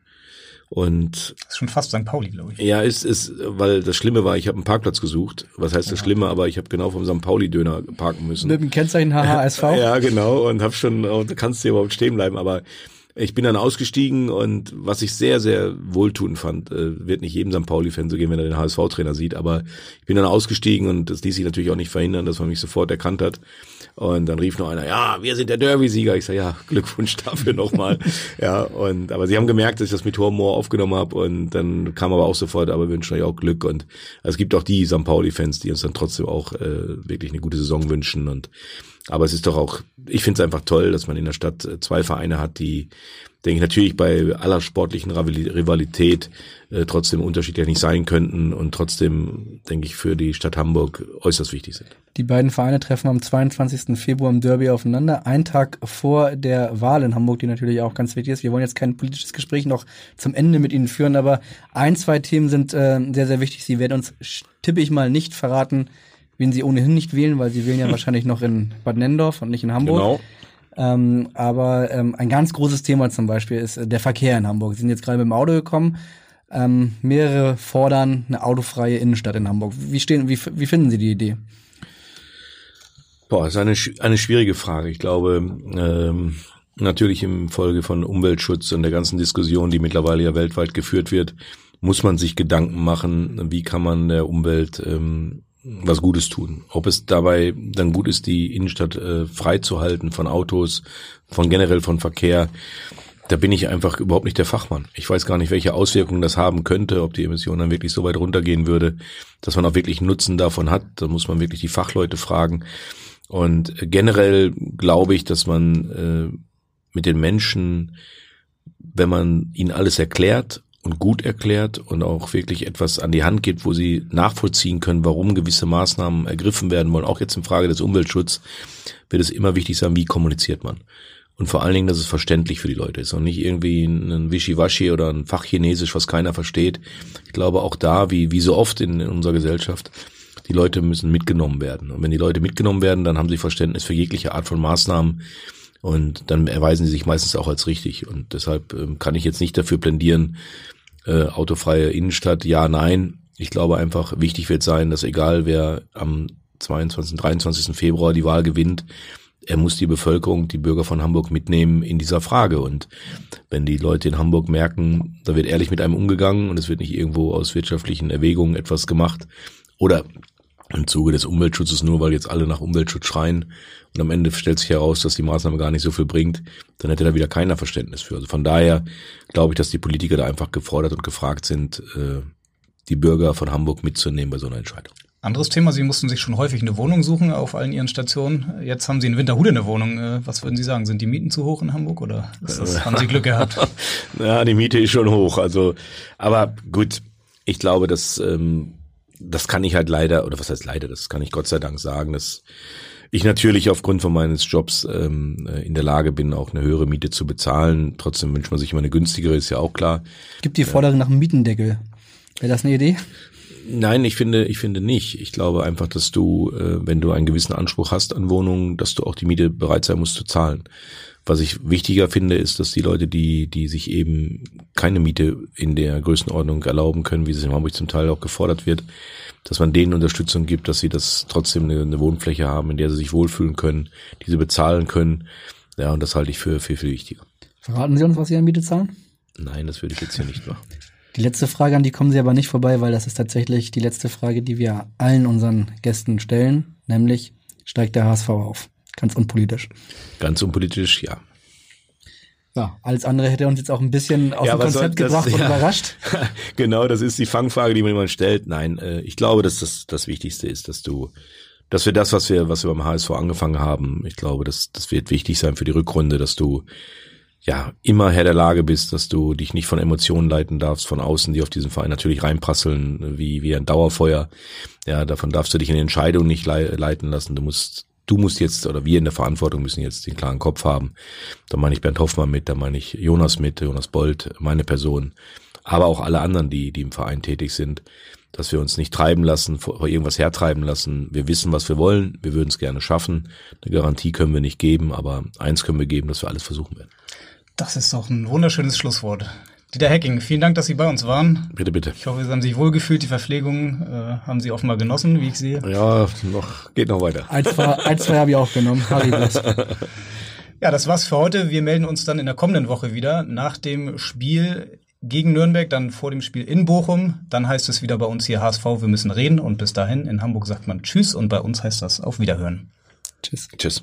und Das ist schon fast St. Pauli, glaube ich. ja, ist ist, weil das Schlimme war, ich habe einen Parkplatz gesucht. Was heißt das Schlimme? Aber ich habe genau vom St. Pauli Döner parken müssen. Mit dem Kennzeichen HHSV? Ja, genau. Und habe schon, und da kannst du ja überhaupt stehen bleiben. Aber ich bin dann ausgestiegen und was ich sehr, sehr wohltuend fand, äh, wird nicht jedem St. Pauli-Fan so gehen, wenn er den HSV-Trainer sieht, aber ich bin dann ausgestiegen und das ließ sich natürlich auch nicht verhindern, dass man mich sofort erkannt hat. Und dann rief noch einer, ja, wir sind der Derby-Sieger. Ich sage, ja, Glückwunsch dafür nochmal. ja, und aber sie haben gemerkt, dass ich das mit Humor aufgenommen habe und dann kam aber auch sofort, aber wir wünschen euch auch Glück. Und es gibt auch die St. Pauli-Fans, die uns dann trotzdem auch äh, wirklich eine gute Saison wünschen. Und aber es ist doch auch, ich finde es einfach toll, dass man in der Stadt äh, zwei Vereine hat, die, denke ich, natürlich bei aller sportlichen Rivali- Rivalität äh, trotzdem unterschiedlich nicht sein könnten und trotzdem, denke ich, für die Stadt Hamburg äußerst wichtig sind. Die beiden Vereine treffen am 22. Februar im Derby aufeinander, einen Tag vor der Wahl in Hamburg, die natürlich auch ganz wichtig ist. Wir wollen jetzt kein politisches Gespräch noch zum Ende mit Ihnen führen, aber ein, zwei Themen sind äh, sehr, sehr wichtig. Sie werden uns, tippe ich mal, nicht verraten, wen Sie ohnehin nicht wählen, weil Sie wählen ja wahrscheinlich noch in Bad Nennendorf und nicht in Hamburg. Genau. Ähm, aber ähm, ein ganz großes Thema zum Beispiel ist äh, der Verkehr in Hamburg. Sie sind jetzt gerade mit dem Auto gekommen. Ähm, mehrere fordern eine autofreie Innenstadt in Hamburg. Wie stehen, wie, wie finden Sie die Idee? Boah, ist eine, eine schwierige Frage. Ich glaube, ähm, natürlich im Folge von Umweltschutz und der ganzen Diskussion, die mittlerweile ja weltweit geführt wird, muss man sich Gedanken machen, wie kann man der Umwelt ähm, was Gutes tun. Ob es dabei dann gut ist, die Innenstadt äh, freizuhalten von Autos, von generell von Verkehr, da bin ich einfach überhaupt nicht der Fachmann. Ich weiß gar nicht, welche Auswirkungen das haben könnte, ob die Emission dann wirklich so weit runtergehen würde, dass man auch wirklich Nutzen davon hat. Da muss man wirklich die Fachleute fragen. Und generell glaube ich, dass man äh, mit den Menschen, wenn man ihnen alles erklärt und gut erklärt und auch wirklich etwas an die Hand gibt, wo sie nachvollziehen können, warum gewisse Maßnahmen ergriffen werden wollen, auch jetzt in Frage des Umweltschutzes, wird es immer wichtig sein, wie kommuniziert man. Und vor allen Dingen, dass es verständlich für die Leute ist und nicht irgendwie ein Wischiwaschi oder ein Fachchinesisch, was keiner versteht. Ich glaube auch da, wie, wie so oft in, in unserer Gesellschaft, die Leute müssen mitgenommen werden. Und wenn die Leute mitgenommen werden, dann haben sie Verständnis für jegliche Art von Maßnahmen und dann erweisen sie sich meistens auch als richtig. Und deshalb ähm, kann ich jetzt nicht dafür plädieren, äh, autofreie Innenstadt, ja, nein. Ich glaube einfach, wichtig wird sein, dass egal wer am 22., 23. Februar die Wahl gewinnt, er muss die Bevölkerung, die Bürger von Hamburg mitnehmen in dieser Frage. Und wenn die Leute in Hamburg merken, da wird ehrlich mit einem umgegangen und es wird nicht irgendwo aus wirtschaftlichen Erwägungen etwas gemacht oder im Zuge des Umweltschutzes, nur weil jetzt alle nach Umweltschutz schreien und am Ende stellt sich heraus, dass die Maßnahme gar nicht so viel bringt, dann hätte da wieder keiner Verständnis für. Also von daher glaube ich, dass die Politiker da einfach gefordert und gefragt sind, äh, die Bürger von Hamburg mitzunehmen bei so einer Entscheidung. Anderes Thema, Sie mussten sich schon häufig eine Wohnung suchen auf allen Ihren Stationen. Jetzt haben Sie in Winterhude eine Wohnung. Äh, was würden Sie sagen? Sind die Mieten zu hoch in Hamburg oder das, haben Sie Glück gehabt? ja, die Miete ist schon hoch. Also, aber gut, ich glaube, dass ähm, das kann ich halt leider, oder was heißt leider, das kann ich Gott sei Dank sagen, dass ich natürlich aufgrund von meines Jobs ähm, äh, in der Lage bin, auch eine höhere Miete zu bezahlen. Trotzdem wünscht man sich immer eine günstigere, ist ja auch klar. Gibt die Forderung nach einem Mietendeckel. Wäre das eine Idee? Nein, ich finde, ich finde nicht. Ich glaube einfach, dass du, äh, wenn du einen gewissen Anspruch hast an Wohnungen, dass du auch die Miete bereit sein musst zu zahlen. Was ich wichtiger finde, ist, dass die Leute, die, die sich eben keine Miete in der Größenordnung erlauben können, wie es in Hamburg zum Teil auch gefordert wird, dass man denen Unterstützung gibt, dass sie das trotzdem eine, eine Wohnfläche haben, in der sie sich wohlfühlen können, die sie bezahlen können. Ja, und das halte ich für viel, viel wichtiger. Verraten Sie uns, was Sie an Miete zahlen? Nein, das würde ich jetzt hier nicht machen. Die letzte Frage, an die kommen Sie aber nicht vorbei, weil das ist tatsächlich die letzte Frage, die wir allen unseren Gästen stellen, nämlich steigt der HSV auf? Ganz unpolitisch. Ganz unpolitisch, ja. Ja, alles andere hätte uns jetzt auch ein bisschen aus ja, dem Konzept das, gebracht und ja, überrascht. genau, das ist die Fangfrage, die man immer stellt. Nein, äh, ich glaube, dass das das Wichtigste ist, dass du, dass wir das, was wir, was wir beim HSV angefangen haben, ich glaube, dass das wird wichtig sein für die Rückrunde, dass du ja immer Herr der Lage bist, dass du dich nicht von Emotionen leiten darfst, von außen, die auf diesen Verein natürlich reinprasseln, wie, wie ein Dauerfeuer. Ja, davon darfst du dich in Entscheidungen nicht leiten lassen. Du musst, du musst jetzt, oder wir in der Verantwortung müssen jetzt den klaren Kopf haben. Da meine ich Bernd Hoffmann mit, da meine ich Jonas mit, Jonas Bold, meine Person, aber auch alle anderen, die, die im Verein tätig sind, dass wir uns nicht treiben lassen, vor irgendwas hertreiben lassen. Wir wissen, was wir wollen, wir würden es gerne schaffen. Eine Garantie können wir nicht geben, aber eins können wir geben, dass wir alles versuchen werden. Das ist doch ein wunderschönes Schlusswort. Dieter Hecking, vielen Dank, dass Sie bei uns waren. Bitte, bitte. Ich hoffe, Sie haben sich wohlgefühlt. Die Verpflegung äh, haben Sie offenbar genossen, wie ich sehe. Ja, noch, geht noch weiter. Ein, zwei, ein, zwei habe ich auch genommen. ja, das war's für heute. Wir melden uns dann in der kommenden Woche wieder nach dem Spiel gegen Nürnberg, dann vor dem Spiel in Bochum. Dann heißt es wieder bei uns hier HSV, wir müssen reden. Und bis dahin, in Hamburg sagt man Tschüss und bei uns heißt das auf Wiederhören. Tschüss. Tschüss.